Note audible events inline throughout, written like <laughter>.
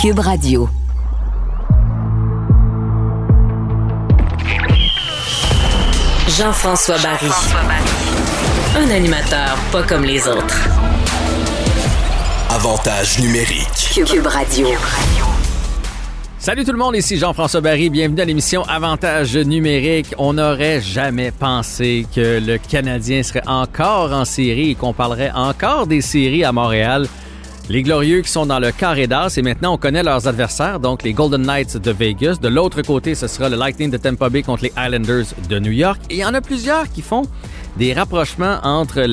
Cube Radio. Jean-François Barry. Un animateur pas comme les autres. Avantage numérique. Cube Radio. Salut tout le monde, ici Jean-François Barry. Bienvenue à l'émission Avantage numérique. On n'aurait jamais pensé que le Canadien serait encore en série et qu'on parlerait encore des séries à Montréal. Les Glorieux qui sont dans le carré d'as et maintenant on connaît leurs adversaires, donc les Golden Knights de Vegas. De l'autre côté, ce sera le Lightning de Tampa Bay contre les Islanders de New York. Et il y en a plusieurs qui font des rapprochements entre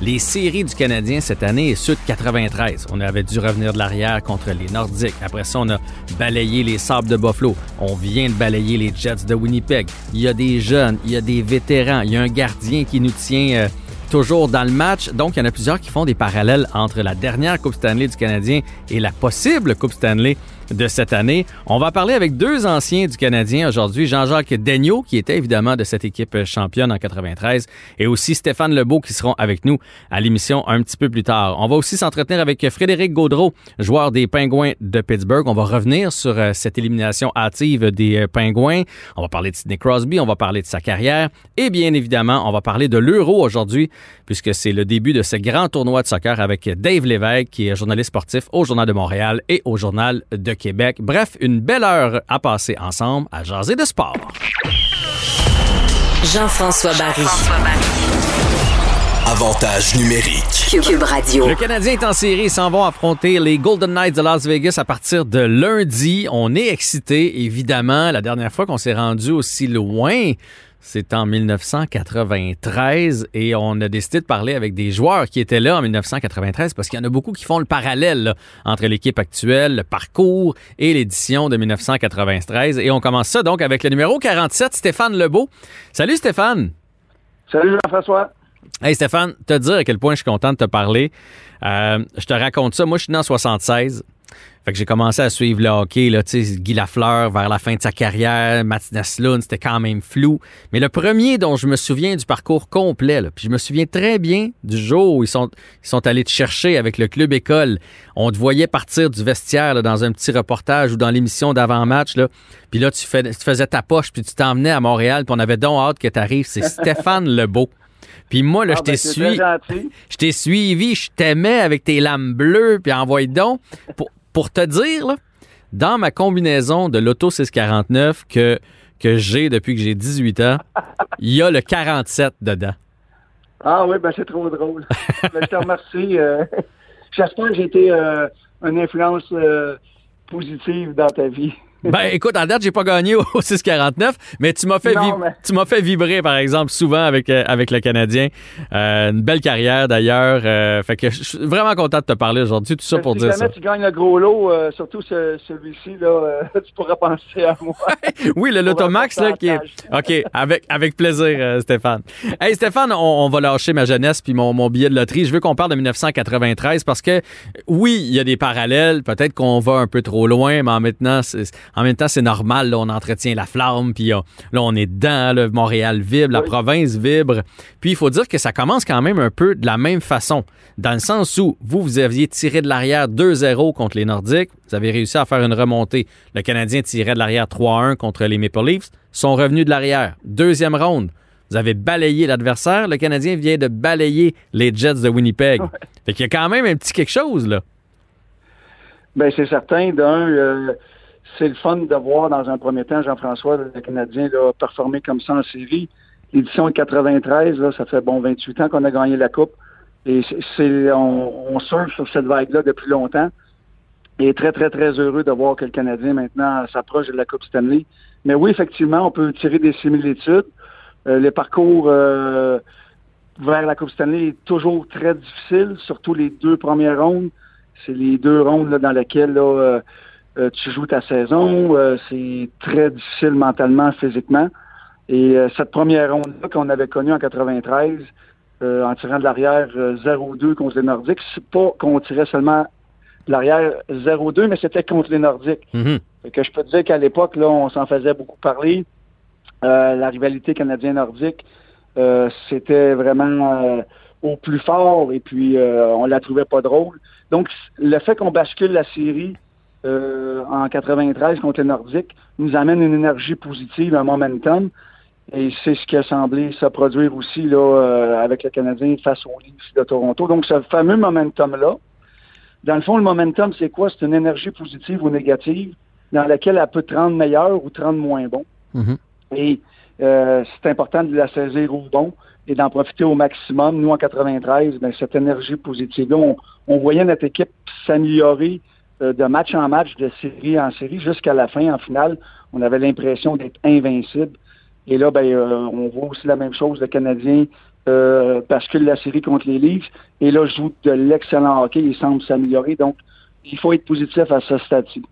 les séries du Canadien cette année et ceux de 93. On avait dû revenir de l'arrière contre les Nordiques. Après ça, on a balayé les Sables de Buffalo. On vient de balayer les Jets de Winnipeg. Il y a des jeunes, il y a des vétérans, il y a un gardien qui nous tient... Euh, toujours dans le match. Donc, il y en a plusieurs qui font des parallèles entre la dernière Coupe Stanley du Canadien et la possible Coupe Stanley de cette année. On va parler avec deux anciens du Canadien aujourd'hui, Jean-Jacques Daigneault, qui était évidemment de cette équipe championne en 93, et aussi Stéphane Lebeau, qui seront avec nous à l'émission un petit peu plus tard. On va aussi s'entretenir avec Frédéric Gaudreau, joueur des Pingouins de Pittsburgh. On va revenir sur euh, cette élimination hâtive des euh, Pingouins. On va parler de Sidney Crosby, on va parler de sa carrière, et bien évidemment, on va parler de l'Euro aujourd'hui, puisque c'est le début de ce grand tournoi de soccer avec Dave Lévesque, qui est journaliste sportif au Journal de Montréal et au Journal de Québec. Bref, une belle heure à passer ensemble à jaser de sport. Jean-François Barry. Avantage numérique. Cube Radio. Le Canadien est en série. Ils s'en vont affronter les Golden Knights de Las Vegas à partir de lundi. On est excités, évidemment. La dernière fois qu'on s'est rendu aussi loin, c'est en 1993 et on a décidé de parler avec des joueurs qui étaient là en 1993 parce qu'il y en a beaucoup qui font le parallèle là, entre l'équipe actuelle, le parcours et l'édition de 1993. Et on commence ça donc avec le numéro 47, Stéphane Lebeau. Salut Stéphane. Salut Jean-François. Hey Stéphane, te dire à quel point je suis content de te parler. Euh, je te raconte ça. Moi, je suis né en 76. Fait que j'ai commencé à suivre le hockey, là, tu sais, Guy Lafleur vers la fin de sa carrière, Mathias Lund, c'était quand même flou. Mais le premier dont je me souviens du parcours complet, là, puis je me souviens très bien du jour où ils sont, ils sont allés te chercher avec le club école. On te voyait partir du vestiaire là, dans un petit reportage ou dans l'émission d'avant-match, là. Puis là, tu, fais, tu faisais ta poche, puis tu t'emmenais à Montréal, puis on avait donc hâte que tu arrives. C'est <laughs> Stéphane Lebeau. Puis moi, là, Ah, je t'ai ben, suivi. Je t'ai suivi, je t'aimais avec tes lames bleues, puis envoie donc. Pour, pour te dire, dans ma combinaison de l'Auto 649 que, que j'ai depuis que j'ai 18 ans, il y a le 47 dedans. Ah oui, ben c'est trop drôle. Ben, je te remercie. euh, <laughs> J'espère que j'ai été euh, une influence euh, positive dans ta vie. Ben écoute, en date, j'ai pas gagné au <laughs> 649, mais tu m'as fait, Non, vi- mais- tu m'as fait vibrer, par exemple, souvent avec, euh, avec le Canadien. Euh, une belle carrière, d'ailleurs. Euh, fait que je suis vraiment content de te parler aujourd'hui. Tout ça pour si dire jamais ça. tu gagnes le gros lot, euh, surtout ce- celui-ci, là, euh, <laughs> tu pourras penser à moi. <laughs> Oui, le Lotomax, là, qui est. OK, avec, avec plaisir, euh, Stéphane. Hey, Stéphane, on, on va lâcher ma jeunesse puis mon, mon billet de loterie. Je veux qu'on parle de 1993 parce que, oui, il y a des parallèles. Peut-être qu'on va un peu trop loin, mais en, maintenant, c'est- en même temps, c'est normal. Là, on entretient la flamme, puis on- là, on est dedans. là, Montréal vibre, la Oui. province vibre. Puis, il faut dire que ça commence quand même un peu de la même façon, dans le sens où vous, vous aviez tiré de l'arrière 2-0 contre les Nordiques. Vous avez réussi à faire une remontée. Le Canadien tirait de l'arrière 3-1 contre les Maple Leafs. Sont revenus de l'arrière. Deuxième ronde. Vous avez balayé l'adversaire. Le Canadien vient de balayer les Jets de Winnipeg. Fait qu'il y a quand même un petit quelque chose, là. Ben c'est certain. D'un, euh, c'est le fun de voir dans un premier temps Jean-François, le Canadien, là, performer comme ça en série. L'édition de 93, là, ça fait bon 28 ans qu'on a gagné la Coupe. Et c'est on, on surfe sur cette vague-là depuis longtemps. Et très, très, très heureux de voir que le Canadien maintenant s'approche de la Coupe Stanley. Mais oui, effectivement, on peut tirer des similitudes. Euh, le parcours euh, vers la Coupe Stanley est toujours très difficile, surtout les deux premières rondes. C'est les deux rondes là, dans lesquelles là, euh, euh, tu joues ta saison. Euh, c'est très difficile mentalement, physiquement. Et euh, cette première ronde-là qu'on avait connue en 93, euh, en tirant de l'arrière euh, 0-2 contre les Nordiques, c'est pas qu'on tirait seulement de l'arrière 0-2, mais c'était contre les Nordiques. Fait que je peux te dire qu'à l'époque, là, on s'en faisait beaucoup parler. Euh, la rivalité canadienne-nordique, euh, c'était vraiment euh, au plus fort et puis euh, on la trouvait pas drôle. Donc, le fait qu'on bascule la série en 93 contre les Nordiques nous amène une énergie positive, un momentum. Et c'est ce qui a semblé se produire aussi là, avec le Canadien face aux Leafs de Toronto. Donc, ce fameux momentum-là, dans le fond, le momentum, c'est quoi? C'est une énergie positive ou négative dans laquelle elle peut te rendre meilleur ou te rendre moins bon. Mhm. Et euh, c'est important de la saisir au bon et d'en profiter au maximum. Nous, en 93, ben, cette énergie positive-là, on, voyait notre équipe s'améliorer euh, de match en match, de série en série, jusqu'à la fin, en finale. On avait l'impression d'être invincible. Et là, ben, euh, on voit aussi la même chose. Le Canadien euh, que la série contre les Leafs. Et là, joue de l'excellent hockey. Il semble s'améliorer. Donc, il faut être positif à ce stade-ci.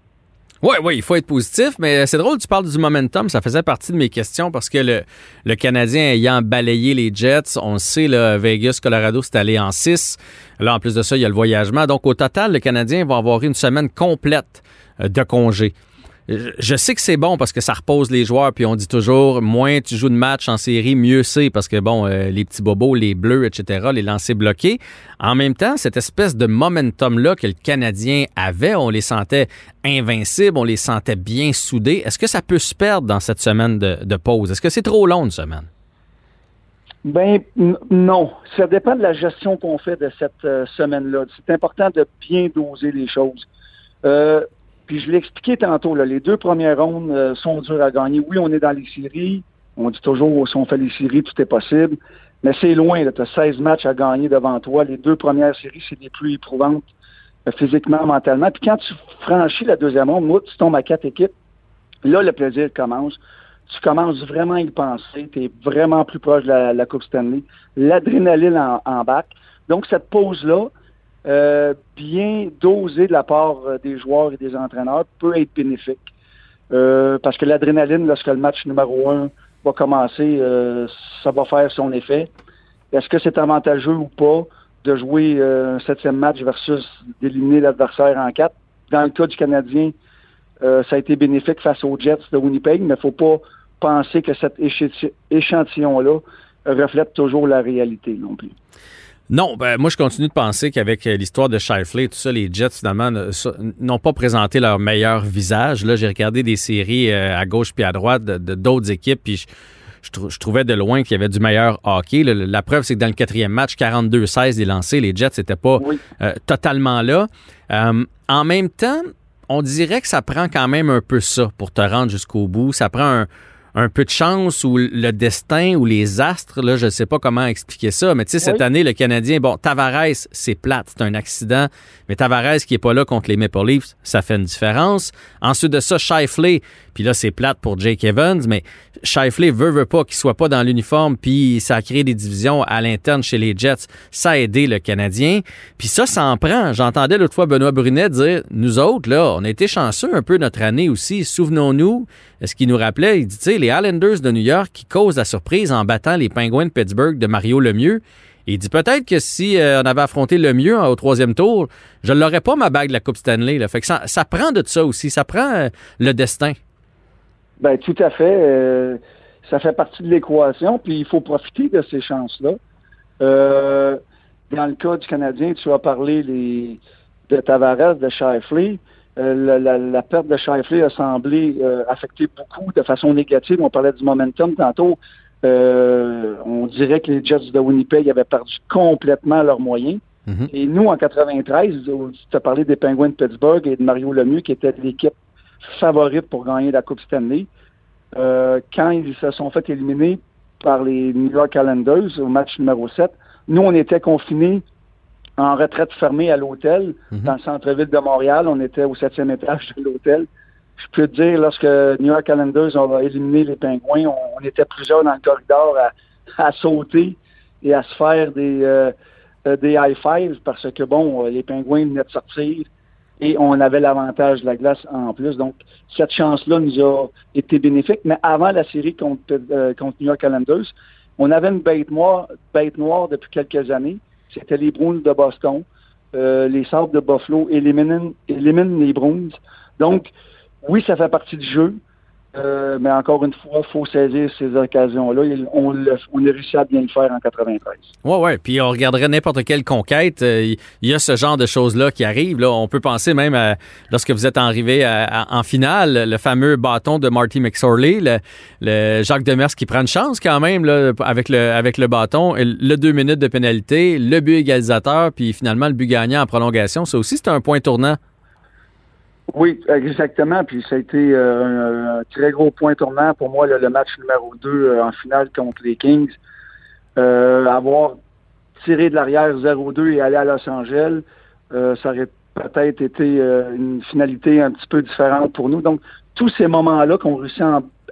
Oui, oui, il faut être positif, mais c'est drôle, tu parles du momentum, ça faisait partie de mes questions parce que le, le Canadien ayant balayé les Jets, on le sait, là, Vegas, Colorado, c'est allé en 6. Là, en plus de ça, il y a le voyagement. Donc, au total, le Canadien va avoir une semaine complète euh, de congé je sais que c'est bon parce que ça repose les joueurs, puis on dit toujours moins tu joues de match en série, mieux c'est parce que bon, euh, les petits bobos, les bleus, etc., les lancers bloqués. En même temps, cette espèce de momentum-là que le Canadien avait, on les sentait invincibles, on les sentait bien soudés. Est-ce que ça peut se perdre dans cette semaine de, pause? Est-ce que c'est trop long une semaine? Ben non. Ça dépend de la gestion qu'on fait de cette euh, semaine-là. C'est important de bien doser les choses. Euh, puis je l'ai expliqué tantôt, les deux premières rondes euh, sont dures à gagner. Oui, on est dans les séries. On dit toujours, si on fait les séries, tout est possible. Mais c'est loin. Tu as 16 matchs à gagner devant toi. Les deux premières séries, c'est les plus éprouvantes euh, physiquement, mentalement. Puis quand tu franchis la deuxième ronde, moi, tu tombes à quatre équipes. Là, le plaisir commence. Tu commences vraiment à y penser. Tu es vraiment plus proche de la, Coupe Stanley. L'adrénaline en, en. Donc, cette pause-là, euh, bien dosé de la part euh, des joueurs et des entraîneurs peut être bénéfique. Euh, parce que l'adrénaline, lorsque le match numéro un va commencer, ça va faire son effet. Est-ce que c'est avantageux ou pas de jouer un septième match versus d'éliminer l'adversaire en quatre? Dans le cas du Canadien, ça a été bénéfique face aux Jets de Winnipeg, mais il ne faut pas penser que cet échantillon-là reflète toujours la réalité non plus. Non, ben, moi, je continue de penser qu'avec euh, l'histoire de Shifley, tout ça, les Jets, finalement, n'ont pas présenté leur meilleur visage. Là, j'ai regardé des séries euh, à gauche puis à droite de d'autres équipes, puis je, trouvais de loin qu'il y avait du meilleur hockey. la preuve, c'est que dans le quatrième match, 42-16 des lancés, les Jets n'étaient pas euh, totalement là. en même temps, on dirait que ça prend quand même un peu ça pour te rendre jusqu'au bout. Ça prend un, un peu de chance ou le destin ou les astres, là, je ne sais pas comment expliquer ça, mais tu sais, cette année, le Canadien, bon, Tavares, c'est plate, c'est un accident, mais Tavares qui est pas là contre les Maple Leafs, ça fait une différence. Ensuite de ça, Shifley, puis là, c'est plate pour Jake Evans, mais Shifley veut, veut pas qu'il soit pas dans l'uniforme, puis ça a créé des divisions à l'interne chez les Jets. Ça a aidé le Canadien. Puis ça, ça en prend. J'entendais l'autre fois Benoît Brunet dire, nous autres, là, on a été chanceux un peu notre année aussi. Souvenons-nous, ce qu'il nous rappelait, il dit, tu les Islanders de New York qui causent la surprise en battant les Penguins de Pittsburgh de Mario Lemieux. Il dit peut-être que si euh, on avait affronté le mieux au troisième tour, je l'aurais pas ma bague de la Coupe Stanley. Là. Fait que ça, ça prend de ça aussi. Ça prend euh, le destin. Ben tout à fait. Euh, ça fait partie de l'équation, puis il faut profiter de ces chances-là. Euh, dans le cas du Canadien, tu as parlé de Tavares, de Shifley. Euh, la, perte de Shifley a semblé affecter beaucoup de façon négative. On parlait du momentum tantôt. on dirait que les Jets de Winnipeg avaient perdu complètement leurs moyens. Mm-hmm. Et nous, en 93, tu as parlé des Penguins de Pittsburgh et de Mario Lemieux, qui était l'équipe favorite pour gagner la Coupe Stanley. Euh, quand ils se sont fait éliminer par les New York Islanders au match numéro 7, nous, on était confinés en retraite fermée à l'hôtel mhm. dans le centre-ville de Montréal. On était au septième étage de l'hôtel. Je peux te dire, lorsque New York Islanders ont éliminé les Pingouins, on, était plusieurs dans le corridor à, sauter et à se faire des, euh, euh, des high fives parce que, bon, les Pingouins venaient de sortir et on avait l'avantage de la glace en plus. Donc, cette chance-là nous a été bénéfique. Mais avant la série contre, euh, contre New York Islanders, on avait une bête noire, bête noire depuis quelques années. C'était les Bruins de Boston. Euh, les Sables de Buffalo éliminent, éliminent les Bruins. Donc, oui, ça fait partie du jeu. Euh, mais encore une fois, il faut saisir ces occasions-là. On, on a réussi à bien le faire en 93. Ouais, ouais. Puis on regarderait n'importe quelle conquête. euh, Il il y a ce genre de choses-là qui arrivent. Là. On peut penser même à, lorsque vous êtes arrivé en finale, le fameux bâton de Marty McSorley, le, le Jacques Demers qui prend une chance quand même là, avec, le, avec le bâton, le deux minutes de pénalité, le but égalisateur, puis finalement le but gagnant en prolongation. Ça aussi, c'est un point tournant. Oui, exactement. Puis ça a été euh, un, très gros point tournant pour moi, là, le match numéro 2 en finale contre les Kings. Euh, avoir tiré de l'arrière 0-2 et aller à Los Angeles, euh, ça aurait peut-être été euh, une finalité un petit peu différente pour nous. Donc, tous ces moments-là qu'on réussit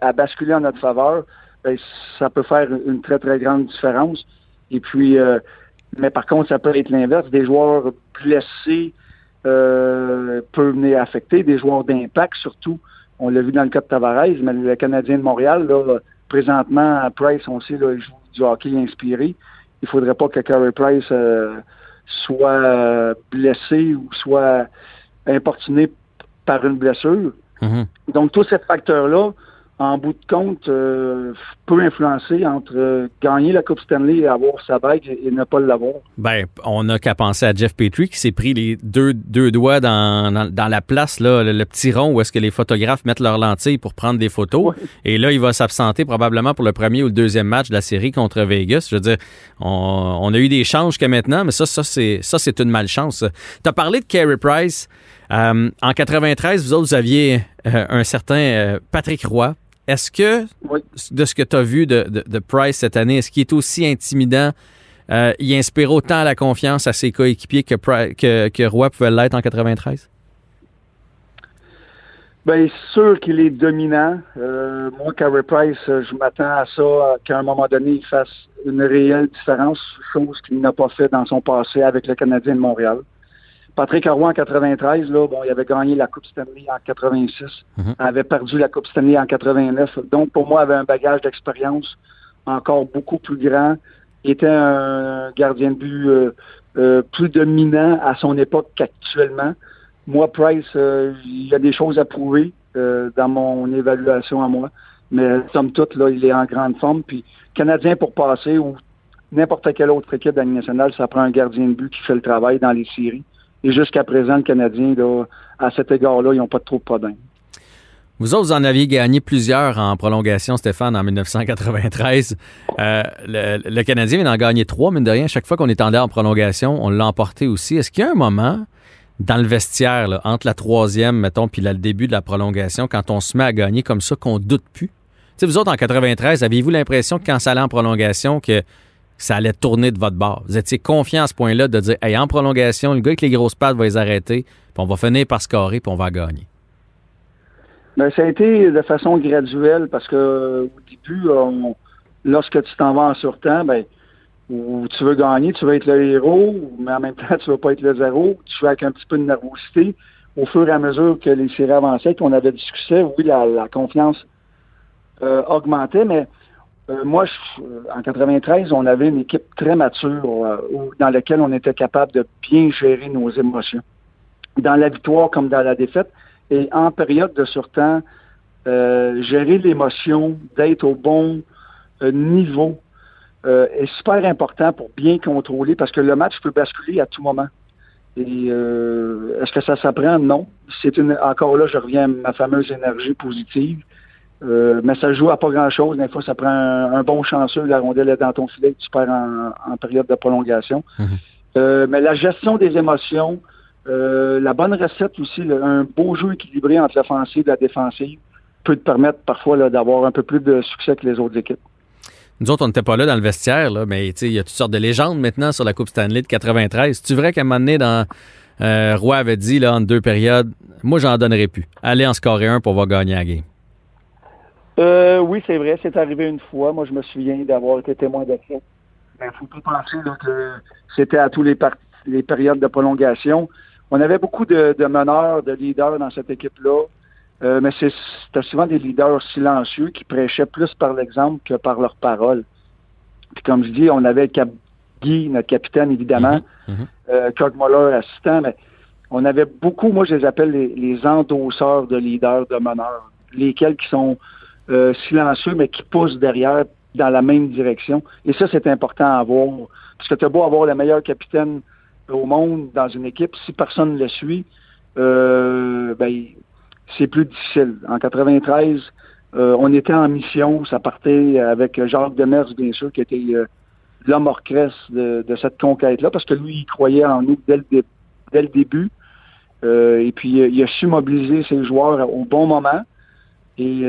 à basculer en notre faveur, ben, ça peut faire une très, très grande différence. Et puis, euh, mais par contre, ça peut être l'inverse. Des joueurs blessés euh, peuvent venir affecter, des joueurs d'impact surtout. On l'a vu dans le cas de Tavares, mais le Canadien de Montréal, là, présentement, à Price, on sait, là, il joue du hockey inspiré. Il faudrait pas que Carey Price euh, soit euh, blessé ou soit importuné par une blessure. Mhm. Donc, tous ces facteurs-là, en bout de compte, euh, peut influencer entre euh, gagner la Coupe Stanley et avoir sa bague et, et ne pas l'avoir. Ben, on n'a qu'à penser à Jeff Petrie qui s'est pris les deux, deux doigts dans, dans, dans la place, là, le, le petit rond où est-ce que les photographes mettent leurs lentilles pour prendre des photos. Ouais. Et là, il va s'absenter probablement pour le premier ou le deuxième match de la série contre Vegas. Je veux dire, on, on a eu des chances jusqu'à maintenant, mais ça, ça c'est ça c'est une malchance. Tu as parlé de Carey Price. Euh, en 93, vous autres, vous aviez euh, un certain Patrick Roy. Est-ce que, Oui. de ce que tu as vu de, de- de Price cette année, est-ce qu'il est aussi intimidant euh, il inspire autant la confiance à ses coéquipiers que, Pri- que, que Roy pouvait l'être en 93? Bien, sûr qu'il est dominant. Euh, moi, Carey Price, euh, je m'attends à ça, qu'à un moment donné, il fasse une réelle différence, chose qu'il n'a pas fait dans son passé avec le Canadien de Montréal. Patrick Roy en 93, là, bon, il avait gagné la Coupe Stanley en 86, Mhm. avait perdu la Coupe Stanley en 89. Donc, pour moi, il avait un bagage d'expérience encore beaucoup plus grand. Il était un gardien de but euh, euh, plus dominant à son époque qu'actuellement. Moi, Price, euh, il y a des choses à prouver euh, dans mon évaluation à moi. Mais somme toute, là, il est en grande forme. Puis, Canadien pour passer ou n'importe quelle autre équipe de la nationale, ça prend un gardien de but qui fait le travail dans les séries. Et jusqu'à présent, le Canadien, à cet égard-là, ils n'ont pas trop de problèmes. Vous autres, vous en aviez gagné plusieurs en prolongation, Stéphane, en 1993. Euh, le, Canadien vient d'en gagner trois, mine de rien. Chaque fois qu'on est allé en prolongation, on l'a emporté aussi. Est-ce qu'il y a un moment dans le vestiaire, entre la troisième, mettons, puis le début de la prolongation, quand on se met à gagner comme ça, qu'on doute plus? Tu sais, vous autres, en 93, aviez-vous l'impression que quand ça allait en prolongation, que ça allait tourner de votre bord? Vous étiez confiant à ce point-là de dire, hey, en prolongation, le gars avec les grosses pattes va les arrêter, puis on va finir par scorer, puis on va gagner. Ben, ça a été de façon graduelle parce que au début, lorsque tu t'en vas en surtemps, ben, ou tu veux gagner, tu veux être le héros, mais en même temps, tu veux pas être le zéro, tu veux avec un petit peu de nervosité. Au fur et à mesure que les séries avançaient, qu'on avait du succès, oui, la, la confiance euh, augmentait, mais euh, moi, je- euh, en 93, on avait une équipe très mature euh, où- dans laquelle on était capable de bien gérer nos émotions. Dans la victoire comme dans la défaite, et en période de surtemps, gérer l'émotion, d'être au bon niveau euh, est super important pour bien contrôler parce que le match peut basculer à tout moment. Et euh, est-ce que ça s'apprend? Non. C'est une encore là, je reviens à ma fameuse énergie positive. Euh, mais ça joue à pas grand-chose. Des fois, ça prend un, un bon chanceux, la rondelle est dans ton filet, tu perds en, en période de prolongation. Mhm. Euh, mais la gestion des émotions, euh, la bonne recette aussi, un beau jeu équilibré entre l'offensive et la défensive peut te permettre parfois d'avoir un peu plus de succès que les autres équipes. Nous autres, on n'était pas là dans le vestiaire, là, mais tu il y a toutes sortes de légendes maintenant sur la Coupe Stanley de 93. C'est vrai qu'à un moment donné, dans, Roy avait dit là, en deux périodes, moi, j'en donnerai plus. Allez en scorer un pour voir gagner la game. Euh, oui, c'est vrai, c'est arrivé une fois. Moi, je me souviens d'avoir été témoin de ça. Mais il faut pas penser là, que c'était à tous les, par- les périodes de prolongation. On avait beaucoup de, de meneurs, de leaders dans cette équipe-là. Euh, mais c'est- c'était souvent des leaders silencieux qui prêchaient plus par l'exemple que par leurs paroles. Puis comme je dis, on avait Cap Guy, notre capitaine, évidemment, euh, Kirk Muller, assistant, mais on avait beaucoup, moi je les appelle les, les endosseurs de leaders, de meneurs. lesquels qui sont euh, silencieux, mais qui poussent derrière dans la même direction. Et ça, c'est important à avoir. Parce que tu as beau avoir le meilleur capitaine au monde dans une équipe, si personne ne le suit, euh, ben, c'est plus difficile. En 93, euh, on était en mission, ça partait avec Jacques Demers, bien sûr, qui était euh, l'homme orchestre de, de cette conquête-là, parce que lui, il croyait en nous dès le, dès le début. Euh, et puis, il a su mobiliser ses joueurs au bon moment. Et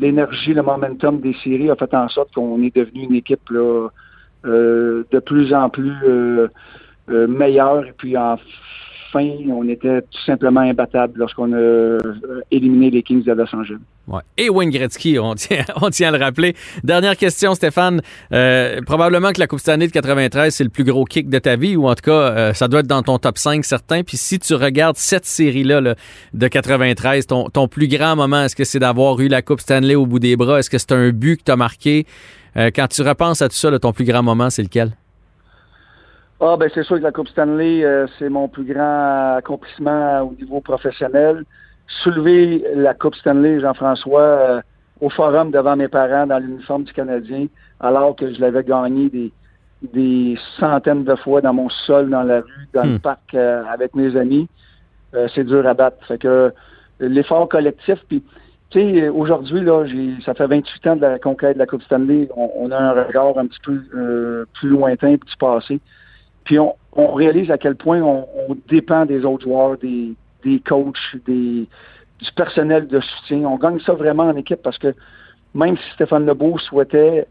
l'énergie, le momentum des séries a fait en sorte qu'on est devenu une équipe là, de plus en plus meilleure. Et puis, en on était tout simplement imbattable lorsqu'on a euh, éliminé les Kings de Los Angeles. Et Wayne Gretzky, <laughs> on tient, à le rappeler. Dernière question, Stéphane. Euh, probablement que la Coupe Stanley de 93, c'est le plus gros kick de ta vie, ou en tout cas, euh, ça doit être dans ton top 5 certain. Puis si tu regardes cette série-là de 93, ton, ton plus grand moment, est-ce que c'est d'avoir eu la Coupe Stanley au bout des bras? Est-ce que c'est un but que tu as marqué? quand tu repenses à tout ça, ton plus grand moment, c'est lequel? Ah, ben c'est sûr que la Coupe Stanley, euh, c'est mon plus grand accomplissement au niveau professionnel. Soulever la Coupe Stanley, Jean-François, euh, au forum devant mes parents dans l'uniforme du Canadien, alors que je l'avais gagné des, des centaines de fois dans mon sol, dans la rue, dans le hmm. parc euh, avec mes amis, c'est dur à battre. Fait que l'effort collectif, puis tu sais, aujourd'hui, là, j'ai, ça fait 28 ans de la conquête de la Coupe Stanley. On, on a un regard un petit peu plus lointain du passé. Puis on, réalise à quel point on, dépend des autres joueurs, des, des coachs, des, du personnel de soutien. On gagne ça vraiment en équipe parce que même si Stéphane Lebeau souhaitait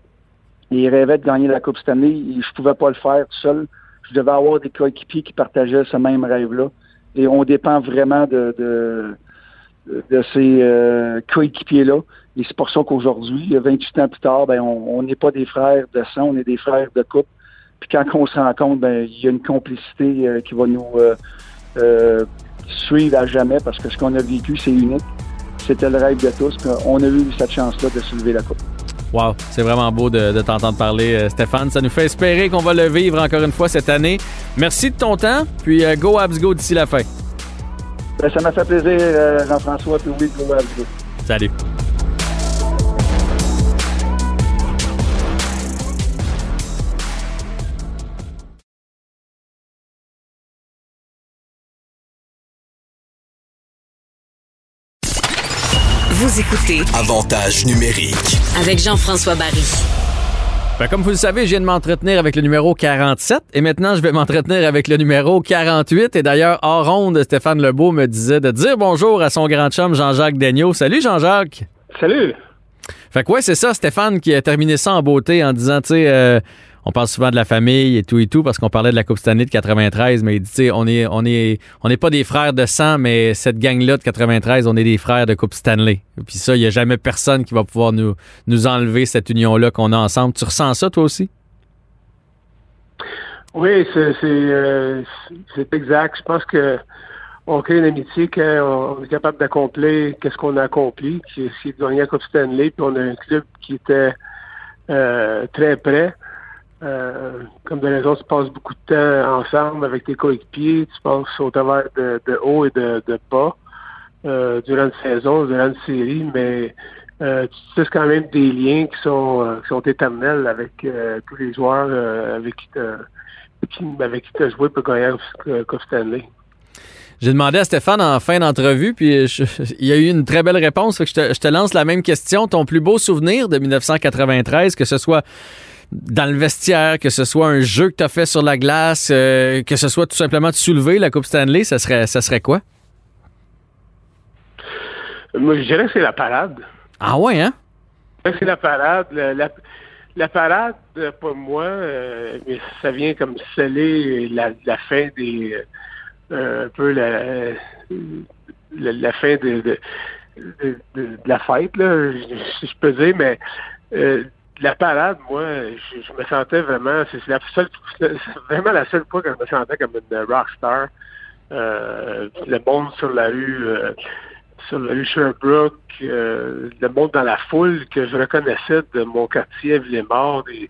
et rêvait de gagner la Coupe cette année, je pouvais pas le faire tout seul. Je devais avoir des coéquipiers qui partageaient ce même rêve-là. Et on dépend vraiment de, de, de ces euh, coéquipiers-là. Et c'est pour ça qu'aujourd'hui, 28 ans plus tard, ben, on n'est pas des frères de sang, on est des frères de coupe. Puis quand on se rend compte, ben, il y a une complicité euh, qui va nous euh, euh, suivre à jamais parce que ce qu'on a vécu, c'est unique. C'était le rêve de tous. On a eu cette chance-là de soulever la coupe. Wow, c'est vraiment beau de, t'entendre parler, Stéphane. Ça nous fait espérer qu'on va le vivre encore une fois cette année. Merci de ton temps, puis go Abs go d'ici la fin. Ben, ça m'a fait plaisir, Jean-François, puis oui, go Abs go. Salut. Vous écoutez Avantage numérique avec Jean-François Barry. Ben, comme vous le savez, je viens de m'entretenir avec le numéro 47 et maintenant je vais m'entretenir avec le numéro 48. Et d'ailleurs, hors ronde, Stéphane Lebeau me disait de dire bonjour à son grand chum Jean-Jacques Daigneault. Salut Jean-Jacques. Salut. Fait que ouais, c'est ça, Stéphane qui a terminé ça en beauté en disant, tu sais, euh, on parle souvent de la famille et tout et tout parce qu'on parlait de la Coupe Stanley de 93, mais tu sais, on est, on est, on n'est pas des frères de sang, mais cette gang-là de 93, on est des frères de Coupe Stanley. Puis ça, il n'y a jamais personne qui va pouvoir nous, nous enlever cette union-là qu'on a ensemble. Tu ressens ça toi aussi? Oui, c'est, euh, exact. Je pense que on crée une amitié quand est capable d'accomplir qu'est-ce qu'on a accompli, qui est de gagner la Coupe Stanley, puis on a un club qui était euh, très près. Euh, comme de raison, tu passes beaucoup de temps ensemble avec tes coéquipiers, tu passes au travers de, haut et de, bas euh, durant une saison, durant une série, mais euh, tu sais quand même des liens qui sont qui sont éternels avec tous les joueurs avec qui tu avec qui as joué pour gagner Coupe Stanley. J'ai demandé à Stéphane en fin d'entrevue, puis <laughs> il y a eu une très belle réponse. je, te, je te lance la même question. Ton plus beau souvenir de 1993, que ce soit dans le vestiaire, que ce soit un jeu que tu as fait sur la glace, euh, que ce soit tout simplement de soulever la Coupe Stanley, ça serait, ça serait quoi? Moi, je dirais que c'est la parade. Ah ouais, hein? C'est la parade. La, parade, pour moi, euh, mais ça vient comme sceller la, fin des... Euh, un peu la, la, fin de, la fête, là, si je peux dire, mais la parade, moi, je, me sentais vraiment, c'est la seule, vraiment la seule fois que je me sentais comme une rockstar. Euh, le monde sur la rue, euh, sur la rue Sherbrooke, euh, le monde dans la foule que je reconnaissais de mon quartier Villemort, des,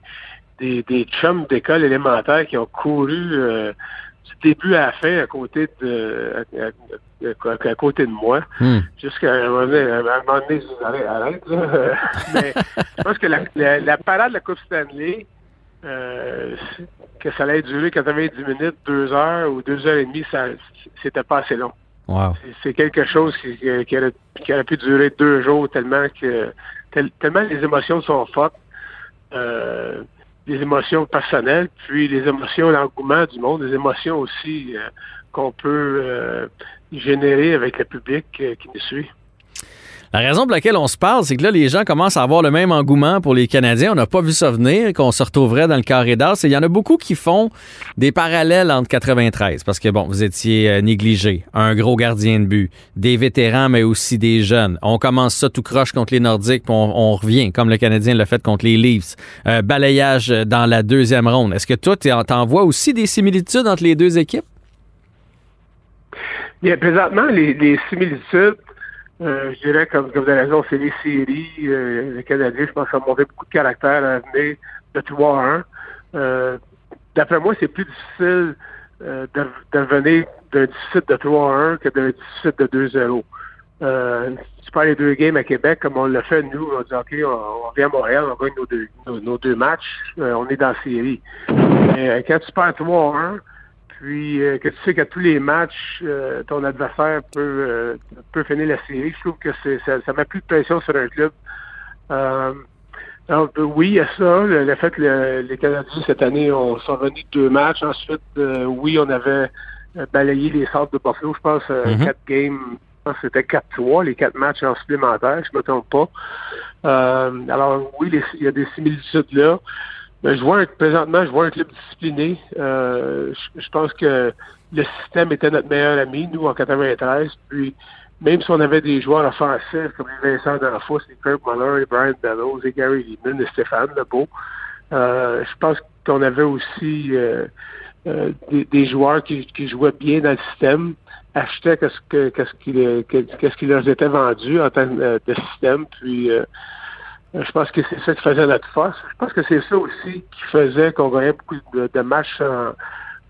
des, des chums d'école élémentaire qui ont couru du début à la fin à côté de à, côté de moi. Hmm. Jusqu'à un moment donné, je arrête, arrête <laughs> Mais je pense que la, parade de la Coupe Stanley, euh, que ça allait durer 90 minutes, deux heures ou deux heures et demie, ça c'était pas assez long. C'est quelque chose qui, qui, aurait, pu durer deux jours tellement que tellement les émotions sont fortes. Euh, les émotions personnelles, puis les émotions, l'engouement du monde, les émotions aussi euh, qu'on peut euh, générer avec le public qui nous suit. La raison pour laquelle on se parle, c'est que là, les gens commencent à avoir le même engouement pour les Canadiens. On n'a pas vu ça venir, qu'on se retrouverait dans le carré d'as. Il y en a beaucoup qui font des parallèles entre 93, parce que, bon, vous étiez euh, négligé, un gros gardien de but, des vétérans, mais aussi des jeunes. On commence ça tout croche contre les Nordiques, puis on, revient, comme le Canadien l'a fait contre les Leafs. Euh, balayage dans la deuxième ronde. Est-ce que toi, t'en vois aussi des similitudes entre les deux équipes? Bien, présentement, les similitudes, euh, je dirais, comme, comme vous avez raison, c'est les séries. Euh, les Canadiens, je pense, ont montré beaucoup de caractère à venir de 3 1. Euh, D'après moi, c'est plus difficile euh, de, de venir d'un déficit de 3 1 que d'un déficit de 2-0. Euh, tu parles les deux games à Québec, comme on l'a fait, nous, on dit OK, on, vient à Montréal, on gagne nos deux, nos, deux matchs, on est dans la série. Mais quand tu perds 3-1, puis euh, que tu sais qu'à tous les matchs, euh, ton adversaire peut, euh, peut finir la série. Je trouve que c'est, ça, ça met plus de pression sur un club. Alors, oui, il y a ça. Le, fait que les Canadiens, cette année, ont, sont venus de deux matchs. Ensuite, oui, on avait balayé les centres de Buffalo, je pense, mm-hmm. quatre games. Je pense que c'était 4-3, les quatre matchs en supplémentaire, je ne me trompe pas. alors, oui, il y a des similitudes là. Ben, je vois présentement, je vois un club discipliné. Euh, je, pense que le système était notre meilleur ami, nous, en 93. Puis, même si on avait des joueurs offensifs comme les Vincent D'Anfos, les Kirk Muller, les Brian Bellows, les Gary Lehman, et Stéphane Lebeau, euh, je pense qu'on avait aussi euh, euh des, joueurs qui, qui, jouaient bien dans le système, achetaient qu'est-ce que qui, leur était vendu en termes de système, puis je pense que c'est ça qui faisait notre force. Je pense que c'est ça aussi qui faisait qu'on gagnait beaucoup de, matchs en,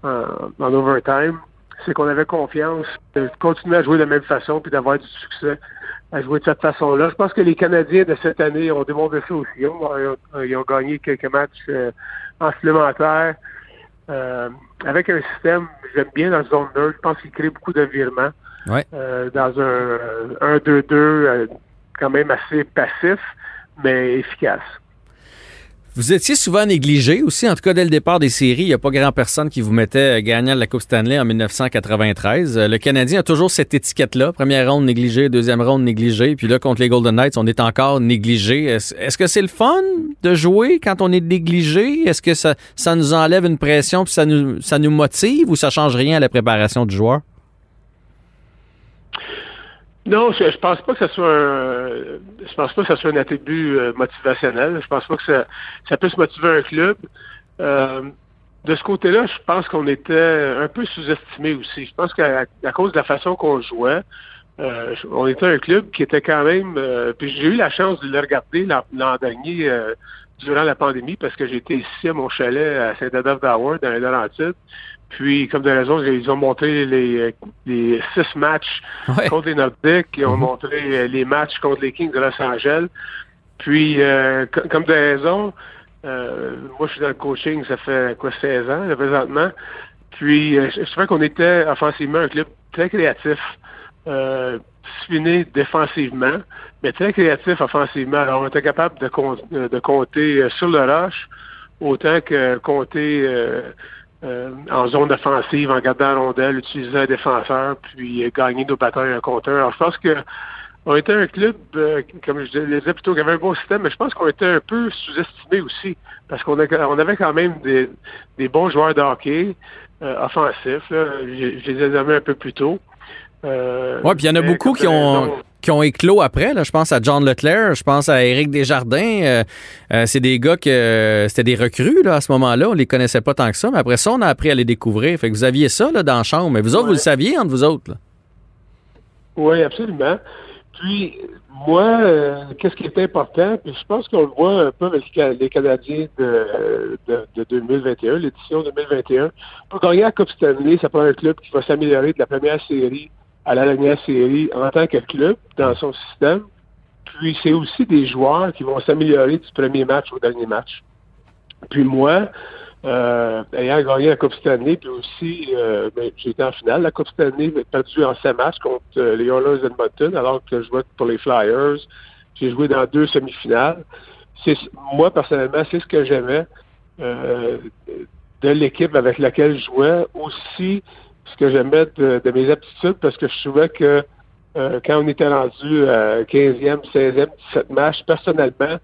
en, overtime. C'est qu'on avait confiance de continuer à jouer de la même façon puis d'avoir du succès à jouer de cette façon-là. Je pense que les Canadiens de cette année ont démontré ça aussi. Ils ont, gagné quelques matchs euh, en supplémentaire. Euh, avec un système, j'aime bien dans la zone 2. Je pense qu'il crée beaucoup d'environnement. Euh, dans un 1-2-2 quand même assez passif mais efficace. Vous étiez souvent négligé aussi, en tout cas dès le départ des séries. Il n'y a pas grand personne qui vous mettait gagnant de la Coupe Stanley en 1993. Euh, le Canadien a toujours cette étiquette-là. Première ronde négligée, deuxième ronde négligée. Puis là, contre les Golden Knights, on est encore négligé. Est-ce que c'est le fun de jouer quand on est négligé? Est-ce que ça, ça nous enlève une pression puis ça nous, ça nous motive ou ça change rien à la préparation du joueur? Non, je, je pense pas que ce soit un, je pense pas que ce soit un attribut euh, motivationnel. Je pense pas que ça, ça puisse motiver un club. Euh, de ce côté-là, je pense qu'on était un peu sous-estimé aussi. Je pense qu'à cause de la façon qu'on jouait, euh, on était un club qui était quand même. puis j'ai eu la chance de le regarder l'an dernier durant la pandémie parce que j'étais ici à mon chalet à Saint-Adolphe d'Howard dans les Laurentides. Puis, comme de raison, ils ont montré les, les six matchs contre les Nordiques, ils ont mhm. montré les matchs contre les Kings de Los Angeles. Puis, euh, comme de raison, euh, moi, je suis dans le coaching, ça fait quoi, 16 ans, là, présentement. Puis, euh, je trouvais qu'on était offensivement un club très créatif, euh, discipliné défensivement, mais très créatif offensivement. Alors, on était capable de, de compter sur le rush, autant que compter euh, en zone offensive, en gardant la rondelle, utiliser un défenseur, puis euh, gagner nos batailles en compteur. Alors, je pense que on était un club, euh, comme je disais plutôt, qui avait un bon système, mais je pense qu'on était un peu sous-estimé aussi, parce qu'on on avait quand même des, bons joueurs de hockey offensifs. Je, les ai nommés un peu plus tôt. oui, puis il y en a beaucoup qui ont qui ont éclos après. Là. Je pense à John Leclerc, je pense à Éric Desjardins. Euh, euh, c'est des gars que euh, c'était des recrues là, à ce moment-là. On les connaissait pas tant que ça, mais après ça, on a appris à les découvrir. Fait que vous aviez ça là, dans la chambre, mais vous autres, vous le saviez entre vous autres. Oui, absolument. Puis, moi, euh, qu'est-ce qui est important? Puis je pense qu'on le voit un peu avec les Canadiens de, de, 2021, l'édition 2021. Pour gagner la Coupe Stanley, ça prend un club qui va s'améliorer de la première série à la dernière série en tant que club dans son système. Puis c'est aussi des joueurs qui vont s'améliorer du premier match au dernier match. Puis moi, euh, ayant gagné la Coupe Stanley, puis aussi, euh, ben, j'ai été en finale. La Coupe Stanley, perdu en 5 matchs contre euh, les Oilers d'Edmonton, alors que je jouais pour les Flyers. J'ai joué dans deux semi-finales. C'est, moi, personnellement, c'est ce que j'aimais euh, de l'équipe avec laquelle je jouais. Aussi, ce que j'aimais de, mes aptitudes, parce que je trouvais que quand on était rendu à 15e, 16e, 17 matchs, personnellement,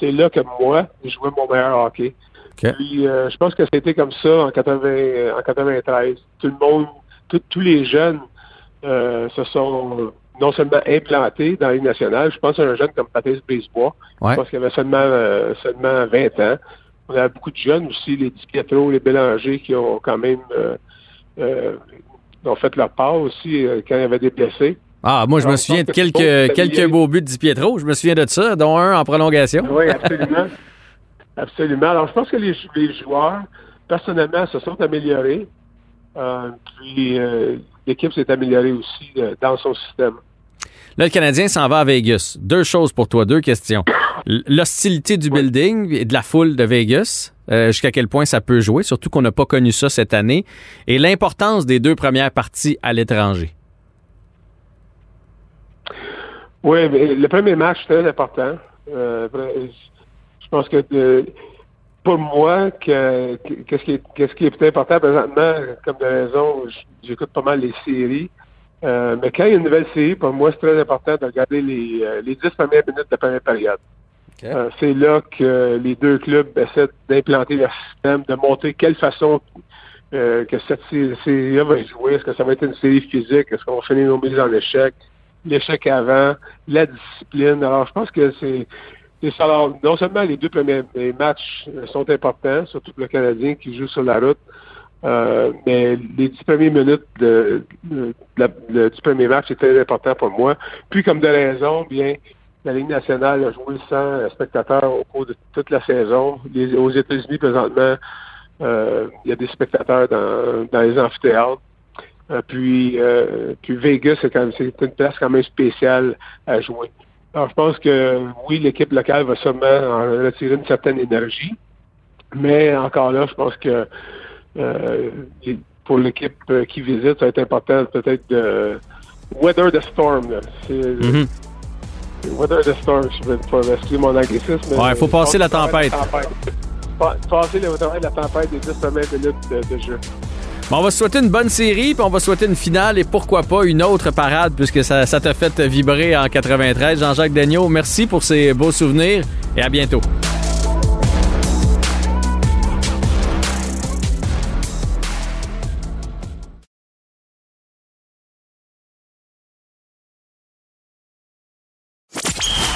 c'est là que moi, je jouais mon meilleur hockey. Puis, euh, je pense que c'était comme ça en, 80, en 93. Tout le monde, tous les jeunes euh, se sont non seulement implantés dans les nationale. Je pense à un jeune comme Patrice Brisebois. Je pense qu'il avait seulement, euh, seulement 20 ans. On a beaucoup de jeunes aussi, les Di Pietro, les Bélanger, qui ont quand même ont fait leur part aussi quand il y avait des blessés. Ah, moi, je me souviens de quelques, quelques beaux buts de Di Pietro. Je me souviens de ça, dont un en prolongation. Oui, absolument. <laughs> Absolument. Alors, je pense que les, joueurs, personnellement, se sont améliorés. Euh, puis, euh, l'équipe s'est améliorée aussi euh, dans son système. Là, le Canadien s'en va à Vegas. Deux choses pour toi, deux questions. L'hostilité du building et de la foule de Vegas, jusqu'à quel point ça peut jouer, surtout qu'on n'a pas connu ça cette année, et l'importance des deux premières parties à l'étranger. Oui, mais le premier match, très important pense que euh, pour moi, qu'est-ce qui, est, qui est plus important présentement, comme de raison, j'écoute pas mal les séries. Euh, mais quand il y a une nouvelle série, pour moi, c'est très important de regarder les, euh, les 10 premières minutes de la première période. c'est là que les deux clubs essaient d'implanter leur système, de montrer quelle façon que cette série-là va jouer. Est-ce que ça va être une série physique? Est-ce qu'on va finir nos mises en échec? L'échec avant, la discipline. Alors, je pense que c'est alors, non seulement les deux premiers matchs euh, sont importants, surtout pour le Canadien qui joue sur la route, euh, mais les dix premières minutes de, du premier match c'est très important pour moi. Puis, comme de raison, bien, la Ligue nationale a joué sans spectateurs au cours de toute la saison. aux États-Unis, présentement, euh, il y a des spectateurs dans, dans les amphithéâtres. puis, puis Vegas, c'est, une place quand même spéciale à jouer. Alors, je pense que oui, l'équipe locale va sûrement en retirer une certaine énergie, mais encore là, je pense que euh, pour l'équipe euh, qui visite, ça va être important peut-être de weather the storm. C'est, mm-hmm. Weather the storm, je vais pas excusez mon anglicisme. Ouais, il faut passer la tempête. Passer la tempête des 10 premières minutes de, de jeu on va souhaiter une bonne série, puis on va souhaiter une finale et pourquoi pas une autre parade, puisque ça, t'a fait vibrer en 93. Jean-Jacques Daigneault, merci pour ces beaux souvenirs et à bientôt.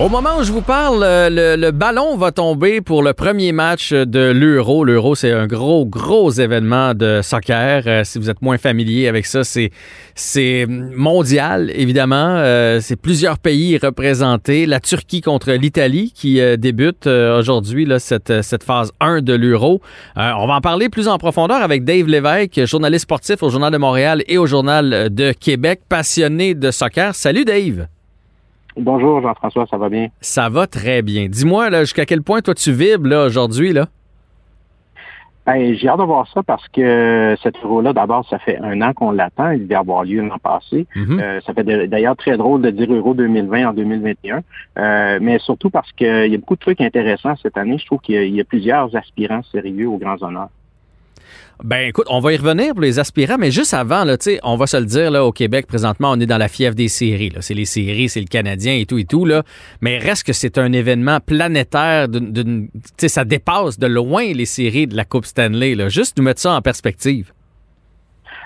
Au moment où je vous parle, euh, le, ballon va tomber pour le premier match de l'Euro. L'Euro, c'est un gros, gros événement de soccer. Euh, si vous êtes moins familier avec ça, c'est mondial, évidemment. Euh, c'est plusieurs pays représentés. La Turquie contre l'Italie qui débute aujourd'hui cette, cette phase 1 de l'Euro. on va en parler plus en profondeur avec Dave Lévesque, journaliste sportif au Journal de Montréal et au Journal de Québec, passionné de soccer. Salut Dave! Bonjour Jean-François, ça va bien? Ça va très bien. Dis-moi jusqu'à quel point toi tu vibres là, aujourd'hui là? j'ai hâte de voir ça parce que cet euro-là, d'abord, ça fait un an qu'on l'attend. Il devait avoir lieu l'an passé. Mm-hmm. Euh, ça fait d'ailleurs très drôle de dire Euro 2020 en 2021. Euh, mais surtout parce qu'il y a beaucoup de trucs intéressants cette année. Je trouve qu'il y, a plusieurs aspirants sérieux aux grands honneurs. Ben écoute, on va y revenir pour les aspirants, mais juste avant, on va se le dire, là, au Québec, présentement, on est dans la fièvre des séries. C'est les séries, c'est le Canadien et tout et tout. Là. Mais reste que c'est un événement planétaire. ça dépasse de loin les séries de la Coupe Stanley. Juste nous mettre ça en perspective.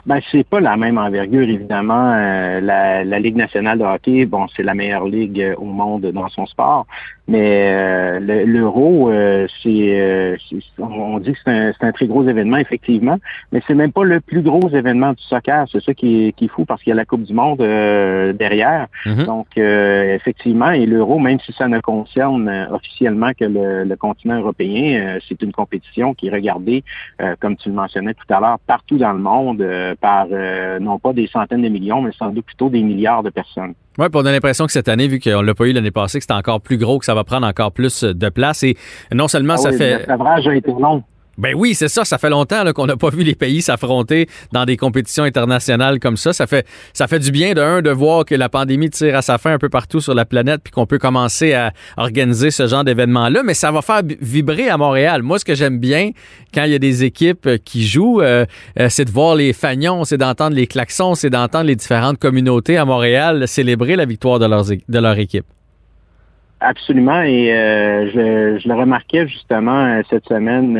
Ben, c'est pas la même envergure, évidemment. Euh, la, la, Ligue nationale de hockey, bon, c'est la meilleure ligue euh, au monde dans son sport. Mais euh, l'euro, c'est, on dit que c'est un, un, très gros événement, effectivement, mais c'est même pas le plus gros événement du soccer. C'est ça qui est, qui est fou parce qu'il y a la Coupe du Monde derrière. Mm-hmm. Donc, effectivement, et l'euro, même si ça ne concerne officiellement que le, le continent européen, c'est une compétition qui est regardée, comme tu le mentionnais tout à l'heure, partout dans le monde par euh, non pas des centaines de millions, mais sans doute plutôt des milliards de personnes. Oui, on a l'impression que cette année, vu qu'on ne l'a pas eu l'année passée, que c'est encore plus gros, que ça va prendre encore plus de place. Et non seulement ah ça fait. Le a été long. Ben oui, c'est ça. Ça fait longtemps qu'on n'a pas vu les pays s'affronter dans des compétitions internationales comme ça. Ça fait, ça fait du bien, de de voir que la pandémie tire à sa fin un peu partout sur la planète, puis qu'on peut commencer à organiser ce genre d'événement-là. Mais ça va faire vibrer à Montréal. Moi, ce que j'aime bien quand il y a des équipes qui jouent, euh, euh, c'est de voir les fagnons, c'est d'entendre les klaxons, c'est d'entendre les différentes communautés à Montréal célébrer la victoire de, de leur équipe. Absolument, et euh, je, je, le remarquais justement euh, cette semaine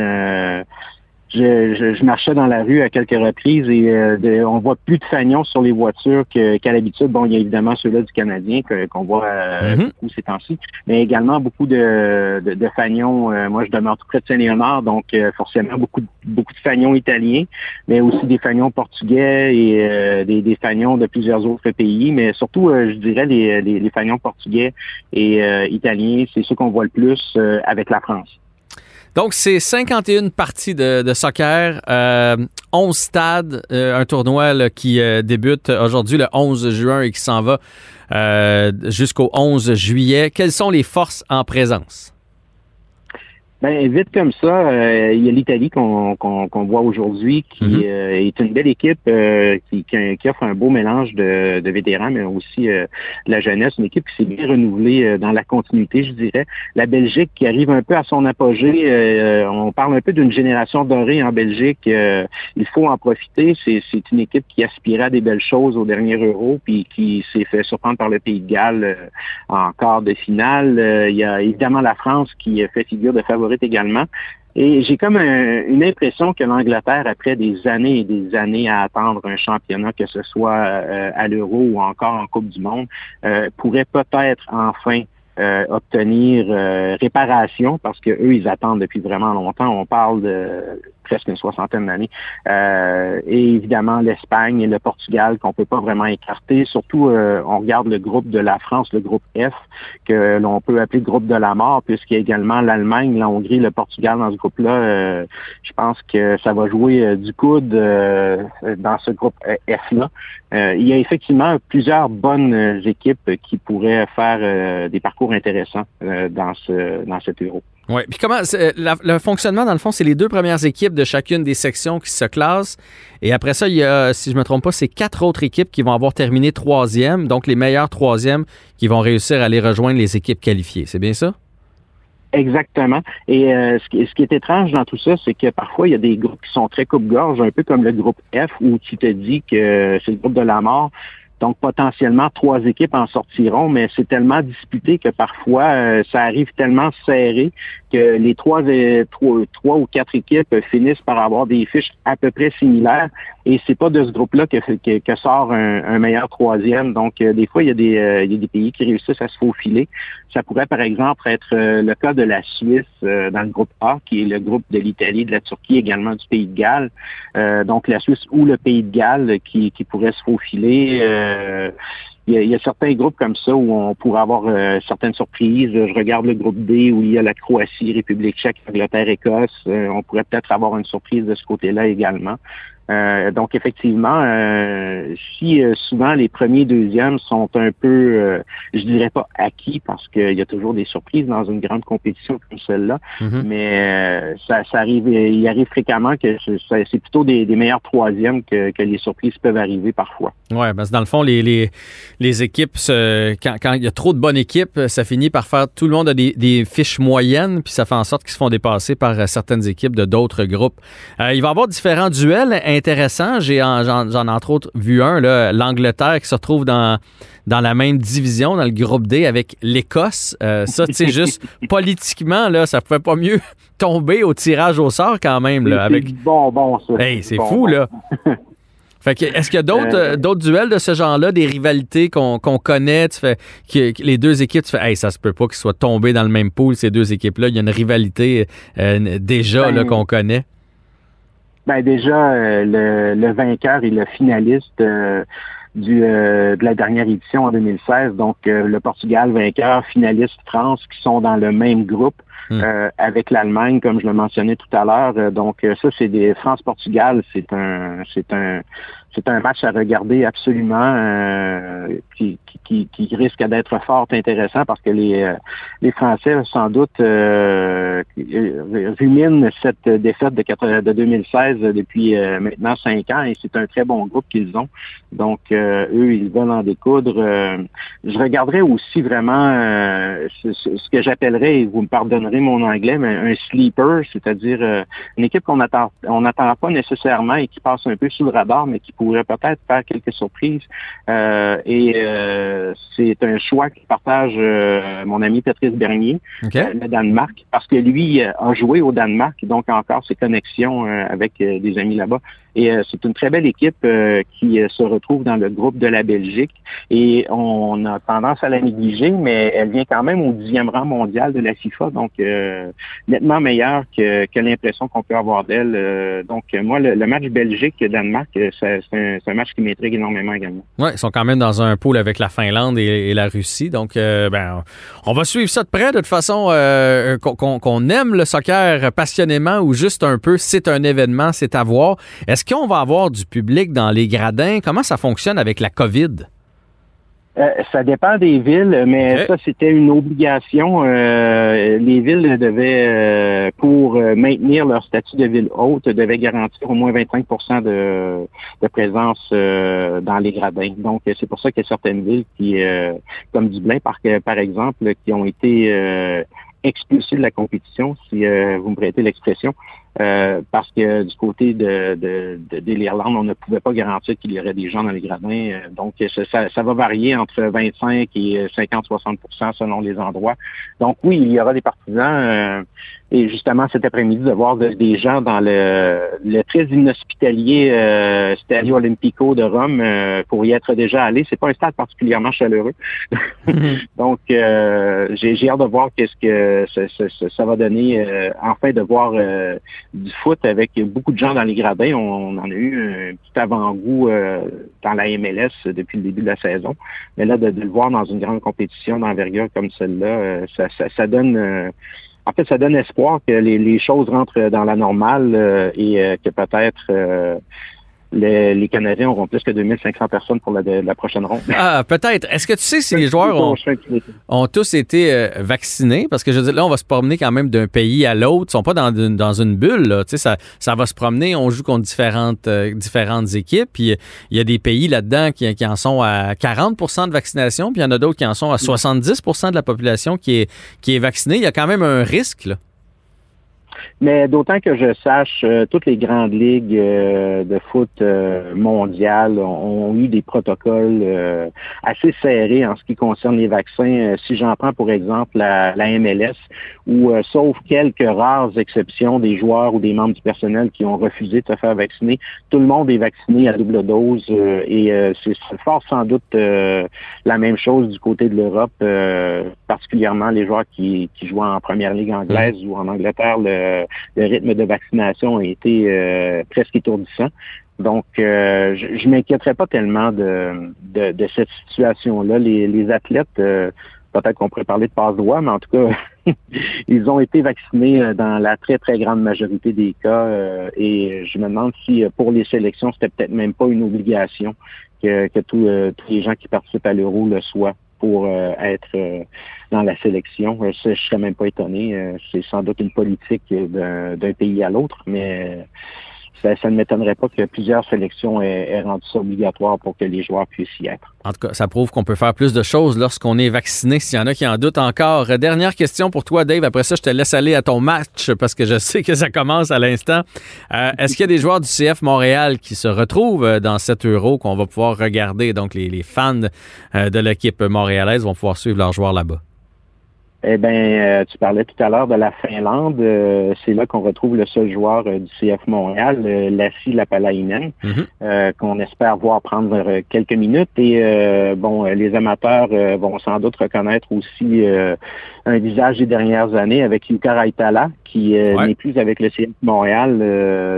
euh, je, marchais dans la rue à quelques reprises et euh, on voit plus de fagnons sur les voitures qu'à l'habitude. Bon, il y a évidemment ceux-là du Canadien qu'on voit euh, mhm. beaucoup ces temps-ci, mais également beaucoup de, de, fagnons. Euh, moi, je demeure tout près de Saint-Léonard, donc forcément beaucoup de, beaucoup de fagnons italiens, mais aussi des fagnons portugais et des, des fagnons de plusieurs autres pays, mais surtout, je dirais, les, les, les, fagnons portugais et italiens, c'est ceux qu'on voit le plus avec la France. Donc, c'est 51 parties de, soccer, euh, 11 stades, euh, un tournoi qui euh, débute aujourd'hui le 11 juin et qui s'en va euh, jusqu'au 11 juillet. Quelles sont les forces en présence? Ben, vite comme ça, euh, il y a l'Italie qu'on voit aujourd'hui, qui mhm. euh, est une belle équipe euh, qui, qui, offre un beau mélange de, de vétérans, mais aussi de la jeunesse. Une équipe qui s'est bien renouvelée dans la continuité, je dirais. La Belgique qui arrive un peu à son apogée. on parle un peu d'une génération dorée en Belgique. il faut en profiter. C'est une équipe qui aspirait à des belles choses au dernier Euro, puis qui s'est fait surprendre par le Pays de Galles en quart de finale. il y a évidemment la France qui fait figure de favori également. Et j'ai comme une impression que l'Angleterre, après des années et des années à attendre un championnat, que ce soit euh, à l'Euro ou encore en Coupe du Monde, euh, pourrait peut-être enfin euh, obtenir réparation parce que eux ils attendent depuis vraiment longtemps. On parle de presque une soixantaine d'années. Euh, et évidemment, l'Espagne et le Portugal qu'on peut pas vraiment écarter. Surtout, euh, on regarde le groupe de la France, le groupe F, que l'on peut appeler le groupe de la mort, puisqu'il y a également l'Allemagne, la Hongrie, le Portugal dans ce groupe-là. Euh, je pense que ça va jouer du coude dans ce groupe F-là. il y a effectivement plusieurs bonnes équipes qui pourraient faire des parcours intéressants dans ce dans cet Euro. Oui. Puis comment le fonctionnement, dans le fond, c'est les deux premières équipes de chacune des sections qui se classent. Et après ça, il y a, si je me trompe pas, c'est quatre autres équipes qui vont avoir terminé troisième. Donc, les meilleurs troisièmes qui vont réussir à aller rejoindre les équipes qualifiées. C'est bien ça? Exactement. Et euh, ce, qui, ce, qui, est étrange dans tout ça, c'est que parfois, il y a des groupes qui sont très coupe-gorge, un peu comme le groupe F, où tu te dis que c'est le groupe de la mort. Donc, potentiellement, trois équipes en sortiront, mais c'est tellement disputé que parfois, euh, ça arrive tellement serré que les trois, euh, trois, trois, ou quatre équipes finissent par avoir des fiches à peu près similaires. Et c'est pas de ce groupe-là que, que, sort un, meilleur troisième. Donc, euh, des fois, il y, a des, il y a des pays qui réussissent à se faufiler. Ça pourrait, par exemple, être le cas de la Suisse dans le groupe A, qui est le groupe de l'Italie, de la Turquie, également du Pays de Galles. donc, la Suisse ou le Pays de Galles qui, qui pourrait se faufiler euh, il y, a, certains groupes comme ça où on pourrait avoir euh, certaines surprises. Je regarde le groupe D où il y a la Croatie, République tchèque, Angleterre, Écosse. Euh, on pourrait peut-être avoir une surprise de ce côté-là également. Euh, donc effectivement, euh, si euh, souvent les premiers, deuxièmes sont un peu, je dirais pas acquis parce qu'il y a toujours des surprises dans une grande compétition comme celle-là, mhm. mais ça, ça, arrive, il arrive fréquemment que c'est plutôt des, meilleurs troisièmes que, les surprises peuvent arriver parfois. Ouais, parce que dans le fond, les, les, les équipes, quand, quand, il y a trop de bonnes équipes, ça finit par faire tout le monde a des, des fiches moyennes, puis ça fait en sorte qu'ils se font dépasser par certaines équipes de d'autres groupes. il va y avoir différents duels intéressant. J'ai j'en, ai entre autres vu un, l'Angleterre qui se retrouve dans, dans la même division, dans le groupe D avec l'Écosse. Euh, ça, tu sais, juste <laughs> politiquement, là, ça pouvait pas mieux <laughs> tomber au tirage au sort quand même. Là, avec... Bon, bon, ça. c'est fou, là. <laughs> Fait que, est-ce qu'il y a d'autres, euh, d'autres duels de ce genre-là, des rivalités qu'on, connaît? Tu fais, que, les deux équipes, tu fais, hey, ça se peut pas qu'ils soient tombés dans le même pool, ces deux équipes-là. Il y a une rivalité déjà là, ben, qu'on connaît. Ben déjà, le, le, vainqueur et le finaliste du, de la dernière édition en 2016. Donc, le Portugal vainqueur, finaliste France, qui sont dans le même groupe. Hmm. Euh, avec l'Allemagne, comme je le mentionnais tout à l'heure. Euh, donc euh, ça, c'est des France-Portugal, c'est un c'est un c'est un match à regarder absolument euh, qui, qui, qui, risque d'être fort intéressant parce que les, euh, les Français, sans doute, euh, ruminent cette défaite de, de 2016 depuis euh, maintenant cinq ans et c'est un très bon groupe qu'ils ont. Donc, eux, ils veulent en découdre. je regarderai aussi vraiment ce, ce, que j'appellerais, et vous me pardonnerez mon anglais, mais un sleeper, c'est-à-dire une équipe qu'on attend on n'attend pas nécessairement et qui passe un peu sous le radar, mais qui pourrait peut-être faire quelques surprises. Euh, et euh, c'est un choix que partage euh, mon ami Patrice Bernier, le Danemark, parce que lui a joué au Danemark, donc encore ses connexions avec des amis là-bas. Et euh, c'est une très belle équipe euh, qui euh, se retrouve dans le groupe de la Belgique. Et on a tendance à la négliger, mais elle vient quand même au dixième rang mondial de la FIFA, donc nettement meilleure que, que l'impression qu'on peut avoir d'elle. donc moi, le, match Belgique-Danemark, c'est un, match qui m'intrigue énormément également. Oui, ils sont quand même dans un pôle avec la Finlande et, la Russie. Donc, ben, on va suivre ça de près. De toute façon, qu'on aime le soccer passionnément ou juste un peu, c'est un événement, c'est à voir. Est-ce est-ce qu'on va avoir du public dans les gradins? Comment ça fonctionne avec la COVID? Euh, ça dépend des villes, mais ça, c'était une obligation. Euh, les villes devaient, euh, pour maintenir leur statut de ville haute, devaient garantir au moins 25 de, de présence dans les gradins. Donc, c'est pour ça qu'il y a certaines villes qui, comme Dublin, par, par exemple, qui ont été expulsées de la compétition, si vous me prêtez l'expression, euh, parce que du côté de, de, de, l'Irlande, on ne pouvait pas garantir qu'il y aurait des gens dans les gradins. Euh, donc, ça, ça, va varier entre 25 et 50-60% selon les endroits. Donc, oui, il y aura des partisans. Euh, et justement, cet après-midi, de voir des gens dans le, le très inhospitalier euh, Stadio Olimpico de Rome pour y être déjà allé. C'est pas un stade particulièrement chaleureux. <laughs> Donc, j'ai hâte de voir qu'est-ce que ça, ça, va donner. enfin, de voir du foot avec beaucoup de gens dans les gradins. On, en a eu un petit avant-goût euh, dans la MLS depuis le début de la saison. Mais là, de, le voir dans une grande compétition d'envergure comme celle-là, euh, ça, ça, donne... Euh, en fait, ça donne espoir que les, les choses rentrent dans la normale et que peut-être les, Canadiens auront plus que 2500 personnes pour la, prochaine ronde. Ah, peut-être. Est-ce que tu sais si les joueurs ont, tous été euh, vaccinés? Parce que je veux dire, là, on va se promener quand même d'un pays à l'autre. Ils sont pas dans une, dans une bulle. Là. Tu sais, ça, ça va se promener. On joue contre différentes, euh, différentes équipes. Puis il y a des pays là-dedans qui, qui en sont à 40% de vaccination. Puis il y en a d'autres qui en sont à 70% de la population qui est, qui est vaccinée. Il y a quand même un risque. Là. Mais d'autant que je sache, euh, toutes les grandes ligues euh, de foot euh, mondiales ont, eu des protocoles assez serrés en ce qui concerne les vaccins. si j'en prends pour exemple la, la MLS, où sauf quelques rares exceptions des joueurs ou des membres du personnel qui ont refusé de se faire vacciner, tout le monde est vacciné à double dose et c'est fort sans doute la même chose du côté de l'Europe, particulièrement les joueurs qui, qui jouent en première ligue anglaise ou en Angleterre. Le, le rythme de vaccination a été euh, presque étourdissant. Donc, euh, je ne m'inquiéterais pas tellement de, de, cette situation-là. Les, athlètes, euh, peut-être qu'on pourrait parler de passe-doigt, mais en tout cas, <laughs> ils ont été vaccinés dans la très, très grande majorité des cas. et je me demande si pour les sélections, c'était peut-être même pas une obligation que, que tous les gens qui participent à l'euro le soient pour euh, être euh, dans la sélection. Euh, je ne serais même pas étonné. c'est sans doute une politique d'un pays à l'autre, mais ça, ne m'étonnerait pas que plusieurs sélections aient, rendu ça obligatoire pour que les joueurs puissent y être. En tout cas, ça prouve qu'on peut faire plus de choses lorsqu'on est vacciné, s'il y en a qui en doutent encore. Dernière question pour toi, Dave. Après ça, je te laisse aller à ton match parce que je sais que ça commence à l'instant. Est-ce qu'il y a des joueurs du CF Montréal qui se retrouvent dans cet euro qu'on va pouvoir regarder? Donc, les fans de l'équipe montréalaise vont pouvoir suivre leurs joueurs là-bas. Eh bien, tu parlais tout à l'heure de la Finlande. c'est là qu'on retrouve le seul joueur du CF Montréal, Lassi Lapalainen, mm-hmm. qu'on espère voir prendre quelques minutes. Et bon, les amateurs vont sans doute reconnaître aussi un visage des dernières années avec Yuka Raitala, qui n'est plus avec le CF Montréal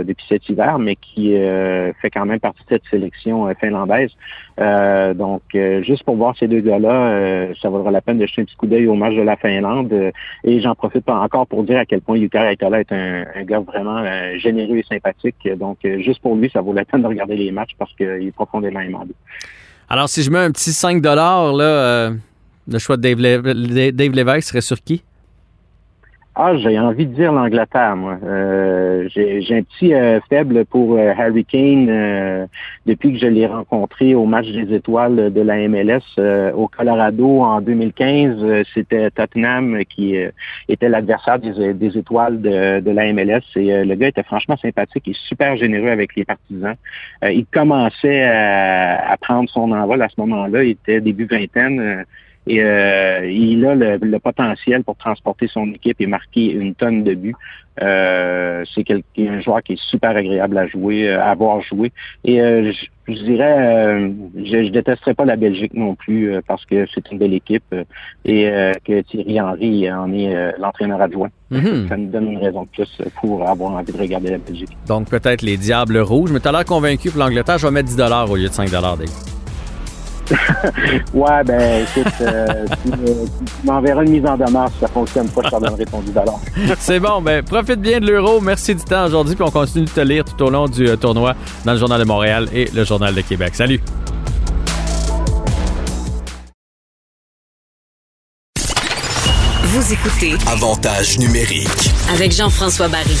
depuis cet hiver, mais qui fait quand même partie de cette sélection finlandaise. donc, juste pour voir ces deux gars-là, ça vaudra la peine de jeter un petit coup d'œil au match de la Finlande. Et j'en profite encore pour dire à quel point Yuka Raitala est un, gars vraiment généreux et sympathique. Donc, juste pour lui, ça vaut la peine de regarder les matchs parce qu'il est profondément aimable. Alors, si je mets un petit 5 là, euh, le choix de Dave, Dave Lévesque serait sur qui? Ah, j'ai envie de dire l'Angleterre, moi. Euh, j'ai un petit euh, faible pour euh, Harry Kane depuis que je l'ai rencontré au match des étoiles de la MLS au Colorado en 2015. C'était Tottenham qui était l'adversaire des, étoiles de, de, la MLS. Et le gars était franchement sympathique et super généreux avec les partisans. il commençait à, à, prendre son envol à ce moment-là. Il était début vingtaine. Et euh, il a le, potentiel pour transporter son équipe et marquer une tonne de buts. Euh, c'est un joueur qui est super agréable à jouer, euh, à avoir joué. Et je, dirais, je, je détesterais pas la Belgique non plus parce que c'est une belle équipe et que Thierry Henry en est l'entraîneur adjoint. Mm-hmm. Ça nous donne une raison de plus pour avoir envie de regarder la Belgique. Donc peut-être les Diables rouges, mais tu as l'air convaincu pour l'Angleterre, je vais mettre 10 au lieu de 5 Dave. <laughs> ouais, ben écoute, euh, tu, m'enverras une mise en demeure si ça fonctionne pas, je t'en donnerai ton 10 <laughs> C'est bon, ben profite bien de l'euro. Merci du temps aujourd'hui, puis on continue de te lire tout au long du euh, tournoi dans le Journal de Montréal et le Journal de Québec. Salut! Vous écoutez Avantage numérique avec Jean-François Barry.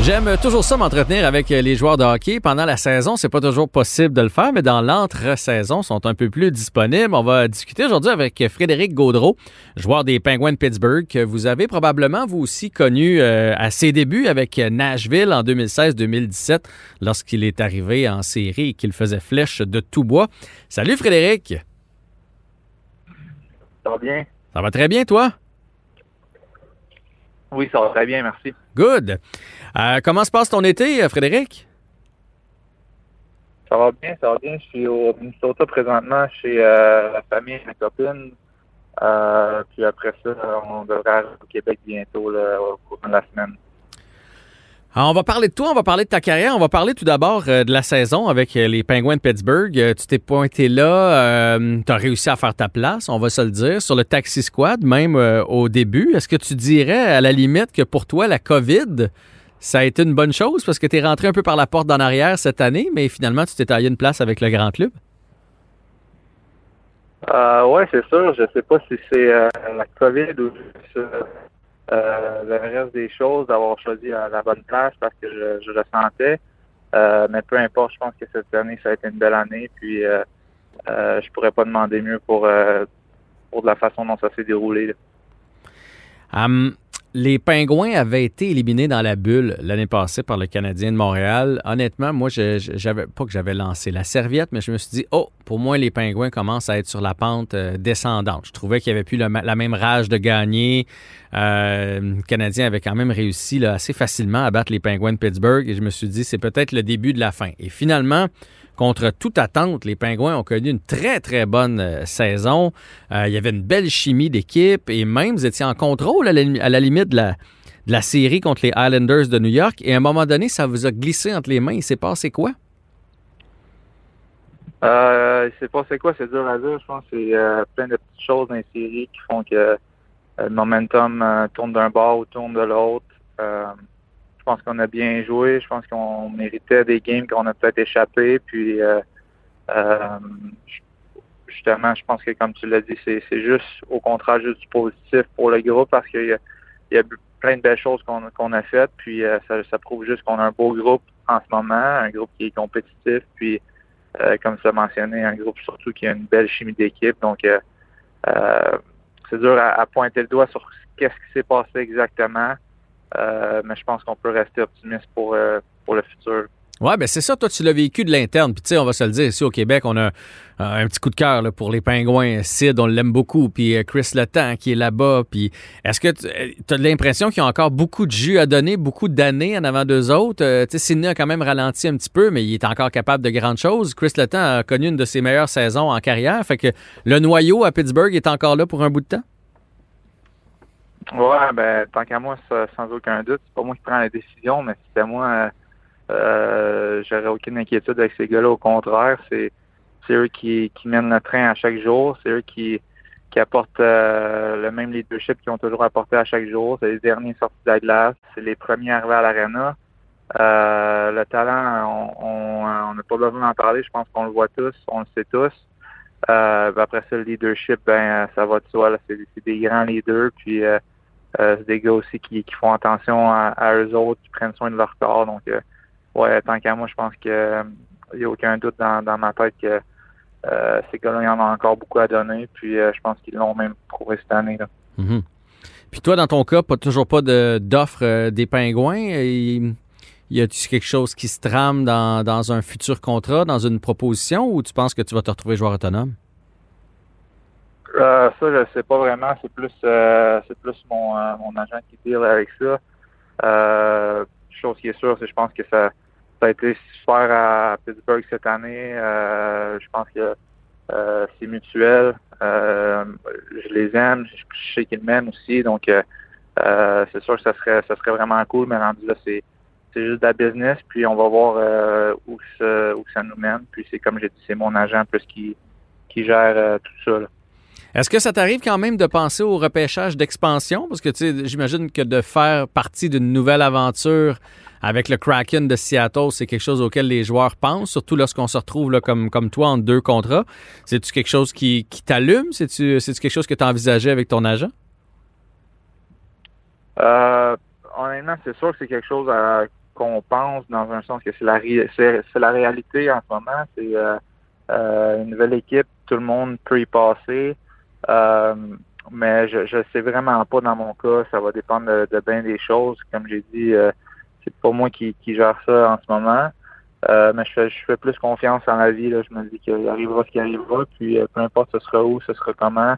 J'aime toujours ça m'entretenir avec les joueurs de hockey. Pendant la saison, c'est pas toujours possible de le faire, mais dans l'entre-saison, sont un peu plus disponibles. On va discuter aujourd'hui avec Frédéric Gaudreau, joueur des Penguins de Pittsburgh, que vous avez probablement vous aussi connu euh, à ses débuts avec Nashville en 2016-2017, lorsqu'il est arrivé en série et qu'il faisait flèche de tout bois. Salut Frédéric. Ça va bien? Ça va très bien, toi? Oui, ça va très bien, merci. Good. Euh, comment se passe ton été, euh, Frédéric? Ça va bien, ça va bien. Je suis au Minnesota présentement chez euh, la famille et ma copine. puis après ça, on devrait arriver au Québec bientôt au cours de la semaine. Ah, on va parler de toi, on va parler de ta carrière, on va parler tout d'abord euh, de la saison avec euh, les Penguins de Pittsburgh. Euh, tu t'es pointé là, tu as réussi à faire ta place, on va se le dire, sur le taxi squad, même au début. Est-ce que tu dirais à la limite que pour toi, la COVID, ça a été une bonne chose parce que tu es rentré un peu par la porte d'en arrière cette année, mais finalement, tu t'es taillé une place avec le grand club? oui, c'est sûr. Je sais pas si c'est la COVID ou euh, le reste des choses, d'avoir choisi la, bonne place parce que je, le sentais. Euh, mais peu importe, je pense que cette année, ça a été une belle année. Puis euh, euh je pourrais pas demander mieux pour, pour de la façon dont ça s'est déroulé. Les Pingouins avaient été éliminés dans la bulle l'année passée par le Canadien de Montréal. Honnêtement, moi, j'avais pas que j'avais lancé la serviette, mais je me suis dit, oh, pour moi, les Pingouins commencent à être sur la pente euh, descendante. Je trouvais qu'il n'y avait plus la même rage de gagner. Euh, le Canadien avait quand même réussi assez facilement à battre les Pingouins de Pittsburgh et je me suis dit, c'est peut-être le début de la fin. Et finalement, Contre toute attente, les Pingouins ont connu une très, très bonne euh, saison. Euh, il y avait une belle chimie d'équipe et même vous étiez en contrôle à la, limite de la, de série contre les Islanders de New York. Et à un moment donné, ça vous a glissé entre les mains. Il s'est passé quoi? Euh, il s'est passé quoi? C'est dur à dire. Je pense que c'est euh, plein de petites choses dans les séries qui font que le momentum tourne d'un bord ou tourne de l'autre. Je pense qu'on a bien joué. Je pense qu'on méritait des games qu'on a peut-être échappé. Puis euh, euh, justement, je pense que comme tu l'as dit, c'est, juste au contraire juste du positif pour le groupe parce qu'il y a, plein de belles choses qu'on, a faites. Puis euh, ça, ça, prouve juste qu'on a un beau groupe en ce moment, un groupe qui est compétitif. Puis comme tu l'as mentionné, un groupe surtout qui a une belle chimie d'équipe. Donc c'est dur à, à, pointer le doigt sur qu'est-ce qui s'est passé exactement. Euh, mais je pense qu'on peut rester optimiste pour, euh, le futur. Oui, ben c'est ça. Toi, tu l'as vécu de l'interne. Puis, tu sais, on va se le dire, ici au Québec, on a un, petit coup de cœur pour les pingouins. Sid, on l'aime beaucoup. Puis, euh, Chris Letang qui est là-bas. Puis, est-ce que tu as l'impression qu'ils ont encore beaucoup de jus à donner, beaucoup d'années en avant d'eux autres? Tu Sidney a quand même ralenti un petit peu, mais il est encore capable de grandes choses. Chris Letang a connu une de ses meilleures saisons en carrière. Fait que le noyau à Pittsburgh est encore là pour un bout de temps? Ouais, ben, tant qu'à moi, sans aucun doute, c'est pas moi qui prends la décision, mais c'était moi euh, J'aurais aucune inquiétude avec ces gars-là. Au contraire, c'est eux qui, qui mènent le train à chaque jour. C'est eux qui, qui apportent euh, le même leadership qu'ils ont toujours apporté à chaque jour. C'est les derniers sortis de la glace. C'est les premiers arrivés à l'arena. Euh, le talent, on n'a pas besoin d'en parler. Je pense qu'on le voit tous, on le sait tous. Euh, après ça, le leadership, ben ça va de soi. C'est des grands leaders. Puis euh, c'est des gars aussi qui, font attention à, eux autres, qui prennent soin de leur corps. Donc ouais, tant qu'à moi, je pense que il n'y a aucun doute dans, ma tête que euh, ces gars-là, il y en a encore beaucoup à donner. Puis euh, je pense qu'ils l'ont même prouvé cette année. Là. Mm-hmm. Puis toi, dans ton cas, pas toujours pas d'offre euh, des pingouins. Y a-t-il quelque chose qui se trame dans, un futur contrat, dans une proposition, ou tu penses que tu vas te retrouver joueur autonome? Ça, je sais pas vraiment. C'est plus c'est plus mon, mon agent qui deal avec ça. chose qui est sûre, c'est je pense que ça ça a été super à Pittsburgh cette année. Euh, je pense que euh, c'est mutuel. Euh, je les aime. Je, sais qu'ils m'aiment aussi. Donc, c'est sûr que ça serait, ça serait vraiment cool. Mais rendu là, c'est, c'est juste de la business. Puis, on va voir où, ça, où ça nous mène. Puis, c'est comme j'ai dit, c'est mon agent plus qui, qui gère tout ça. Est-ce que ça t'arrive quand même de penser au repêchage d'expansion? Parce que j'imagine que de faire partie d'une nouvelle aventure avec le Kraken de Seattle, c'est quelque chose auquel les joueurs pensent, surtout lorsqu'on se retrouve comme, toi en deux contrats. C'est-tu quelque chose qui, t'allume? C'est-tu quelque chose que tu envisagé avec ton agent? Euh, honnêtement, c'est sûr que c'est quelque chose qu'on pense dans un sens que c'est la, réalité en ce moment. C'est euh, euh, une nouvelle équipe, tout le monde peut y passer. mais je ne sais vraiment pas dans mon cas. Ça va dépendre de, de bien des choses. Comme j'ai dit, c'est pas moi qui, gère ça en ce moment. Euh, mais je fais, je fais plus confiance en la vie. Là. Je me dis qu'il arrivera ce qui arrivera. Puis euh, peu importe ce sera où, ce sera comment.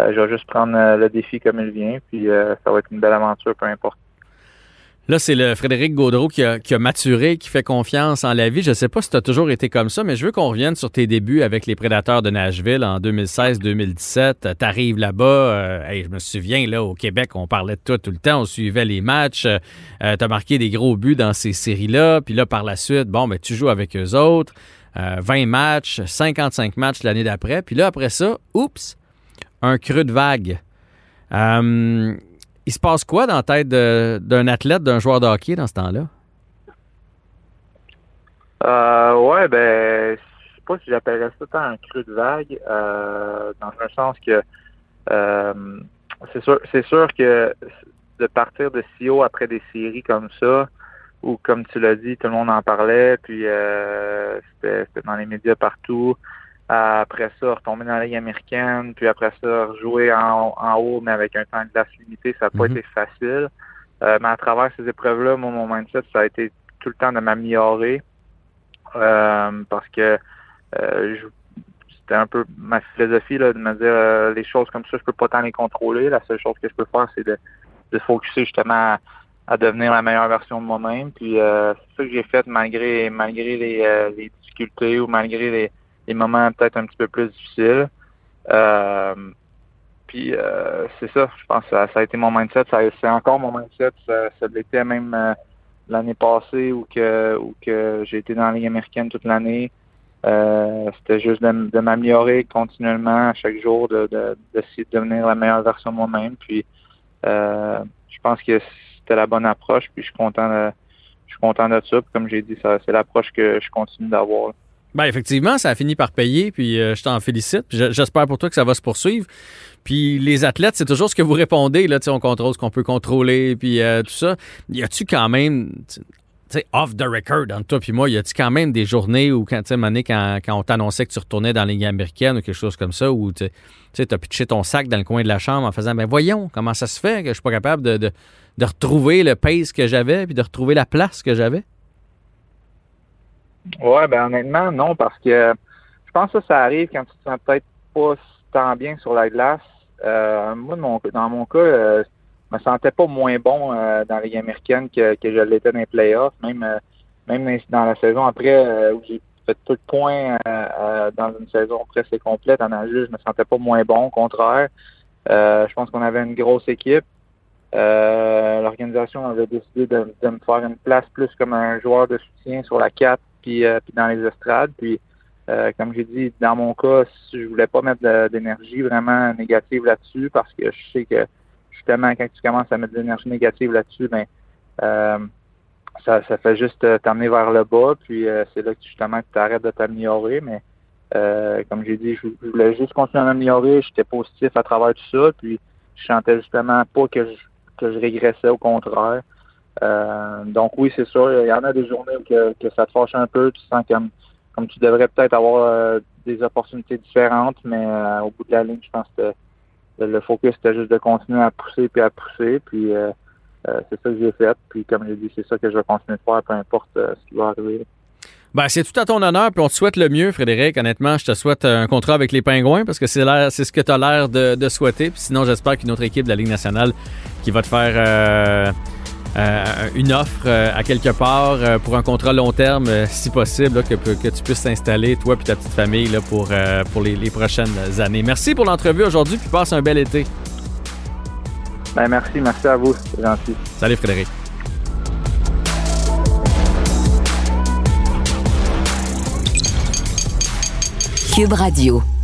Euh, je vais juste prendre le défi comme il vient. Puis ça va être une belle aventure, peu importe. Là, c'est le Frédéric Gaudreau qui a, maturé, qui fait confiance en la vie. Je ne sais pas si tu as toujours été comme ça, mais je veux qu'on revienne sur tes débuts avec les Prédateurs de Nashville en 2016-2017. Tu arrives là-bas. Euh, je me souviens, là, au Québec, on parlait de toi tout le temps. On suivait les matchs. Euh, tu as marqué des gros buts dans ces séries-là. Puis là, par la suite, bon, ben, tu joues avec eux autres. 20 euh, matchs, 55 matchs l'année d'après. Puis là, après ça, oups, un creux de vague il se passe quoi dans la tête d'un athlète, d'un joueur de hockey dans ce temps-là? Euh, ouais, ben, je sais pas si j'appellerais ça tant un creux de vague, euh, dans un sens que euh, c'est sûr, c'est sûr que de partir de si haut après des séries comme ça, où comme tu l'as dit, tout le monde en parlait, puis euh, c'était dans les médias partout. Après ça, retomber dans la Ligue américaine, puis après ça, rejouer en, haut, mais avec un temps de glace limité, ça n'a pas mhm. été facile. Euh, mais à travers ces épreuves-là, mon mindset, ça a été tout le temps de m'améliorer. Euh, parce que euh, c'était un peu ma philosophie là, de me dire les choses comme ça, je peux pas tant les contrôler. La seule chose que je peux faire, c'est de, de focuser justement à, devenir la meilleure version de moi-même. Puis c'est ça que j'ai fait malgré malgré les, les difficultés ou malgré les des moments peut-être un petit peu plus difficiles. Euh, puis euh, c'est ça, je pense que ça, a été mon mindset. c'est encore mon mindset. Ça, l'était même euh, l'année passée où que où que j'ai été dans la Ligue américaine toute l'année. c'était juste de, m'améliorer continuellement à chaque jour, de, d'essayer de, devenir la meilleure version de moi-même. Puis je pense que c'était la bonne approche. Puis je suis content de, je suis content de ça. Puis comme j'ai dit, c'est l'approche que je continue d'avoir. Ben effectivement, ça a fini par payer, puis euh, je t'en félicite. J'espère pour toi que ça va se poursuivre. Puis les athlètes, c'est toujours ce que vous répondez. Là, on contrôle ce qu'on peut contrôler, puis euh, tout ça. Y a-tu quand même, tu sais, off the record entre toi puis moi, y a-tu quand même des journées où, quand, quand, quand on t'annonçait que tu retournais dans les américaine ou quelque chose comme ça, où tu as pitché ton sac dans le coin de la chambre en faisant, ben voyons, comment ça se fait que je suis pas capable de, de, de retrouver le pace que j'avais, puis de retrouver la place que j'avais? Ouais, ben honnêtement, non, parce que je pense que ça arrive quand tu te sens peut-être pas tant bien sur la glace. Euh, moi, dans mon cas, euh, je me sentais pas moins bon euh, dans les américaines que, que je l'étais dans les playoffs, même même dans la saison après où j'ai fait peu de points dans une saison presque complète en nage, je me sentais pas moins bon, au contraire. je pense qu'on avait une grosse équipe. L'organisation avait décidé de, de, me faire une place plus comme un joueur de soutien sur la 4 puis, puis dans les estrades. Puis euh, comme j'ai dit, dans mon cas, je voulais pas mettre d'énergie vraiment négative là-dessus parce que je sais que justement, quand tu commences à mettre de l'énergie négative là-dessus, ben euh, ça, fait juste t'amener vers le bas, puis euh, c'est là que justement tu arrêtes de t'améliorer. Mais comme j'ai dit, je, voulais juste continuer à m'améliorer, j'étais positif à travers tout ça, puis je sentais justement pas que je, que je régressais, au contraire. Donc oui, c'est sûr, il y en a des journées que, que ça te fâche un peu, tu sens comme comme tu devrais peut-être avoir euh, des opportunités différentes, mais euh, au bout de la ligne, je pense que le focus c'était juste de continuer à pousser puis à pousser, puis euh, c'est ça que j'ai fait. Puis comme j'ai dit, c'est ça que je vais continuer de faire, peu importe ce qui va arriver. Ben, c'est tout à ton honneur, puis on te souhaite le mieux, Frédéric. Honnêtement, je te souhaite un contrat avec les Pingouins parce que c'est ce que tu as l'air de, de, souhaiter. Puis sinon, j'espère qu'une autre équipe de la Ligue nationale qui va te faire euh, une offre euh, à quelque part euh, pour un contrat long terme, si possible, que, que, tu puisses t'installer, toi et ta petite famille, là, pour, pour les, les, prochaines années. Merci pour l'entrevue aujourd'hui, puis passe un bel été. Ben, merci, merci à vous, c'est gentil. Salut Frédéric. Cube Radio.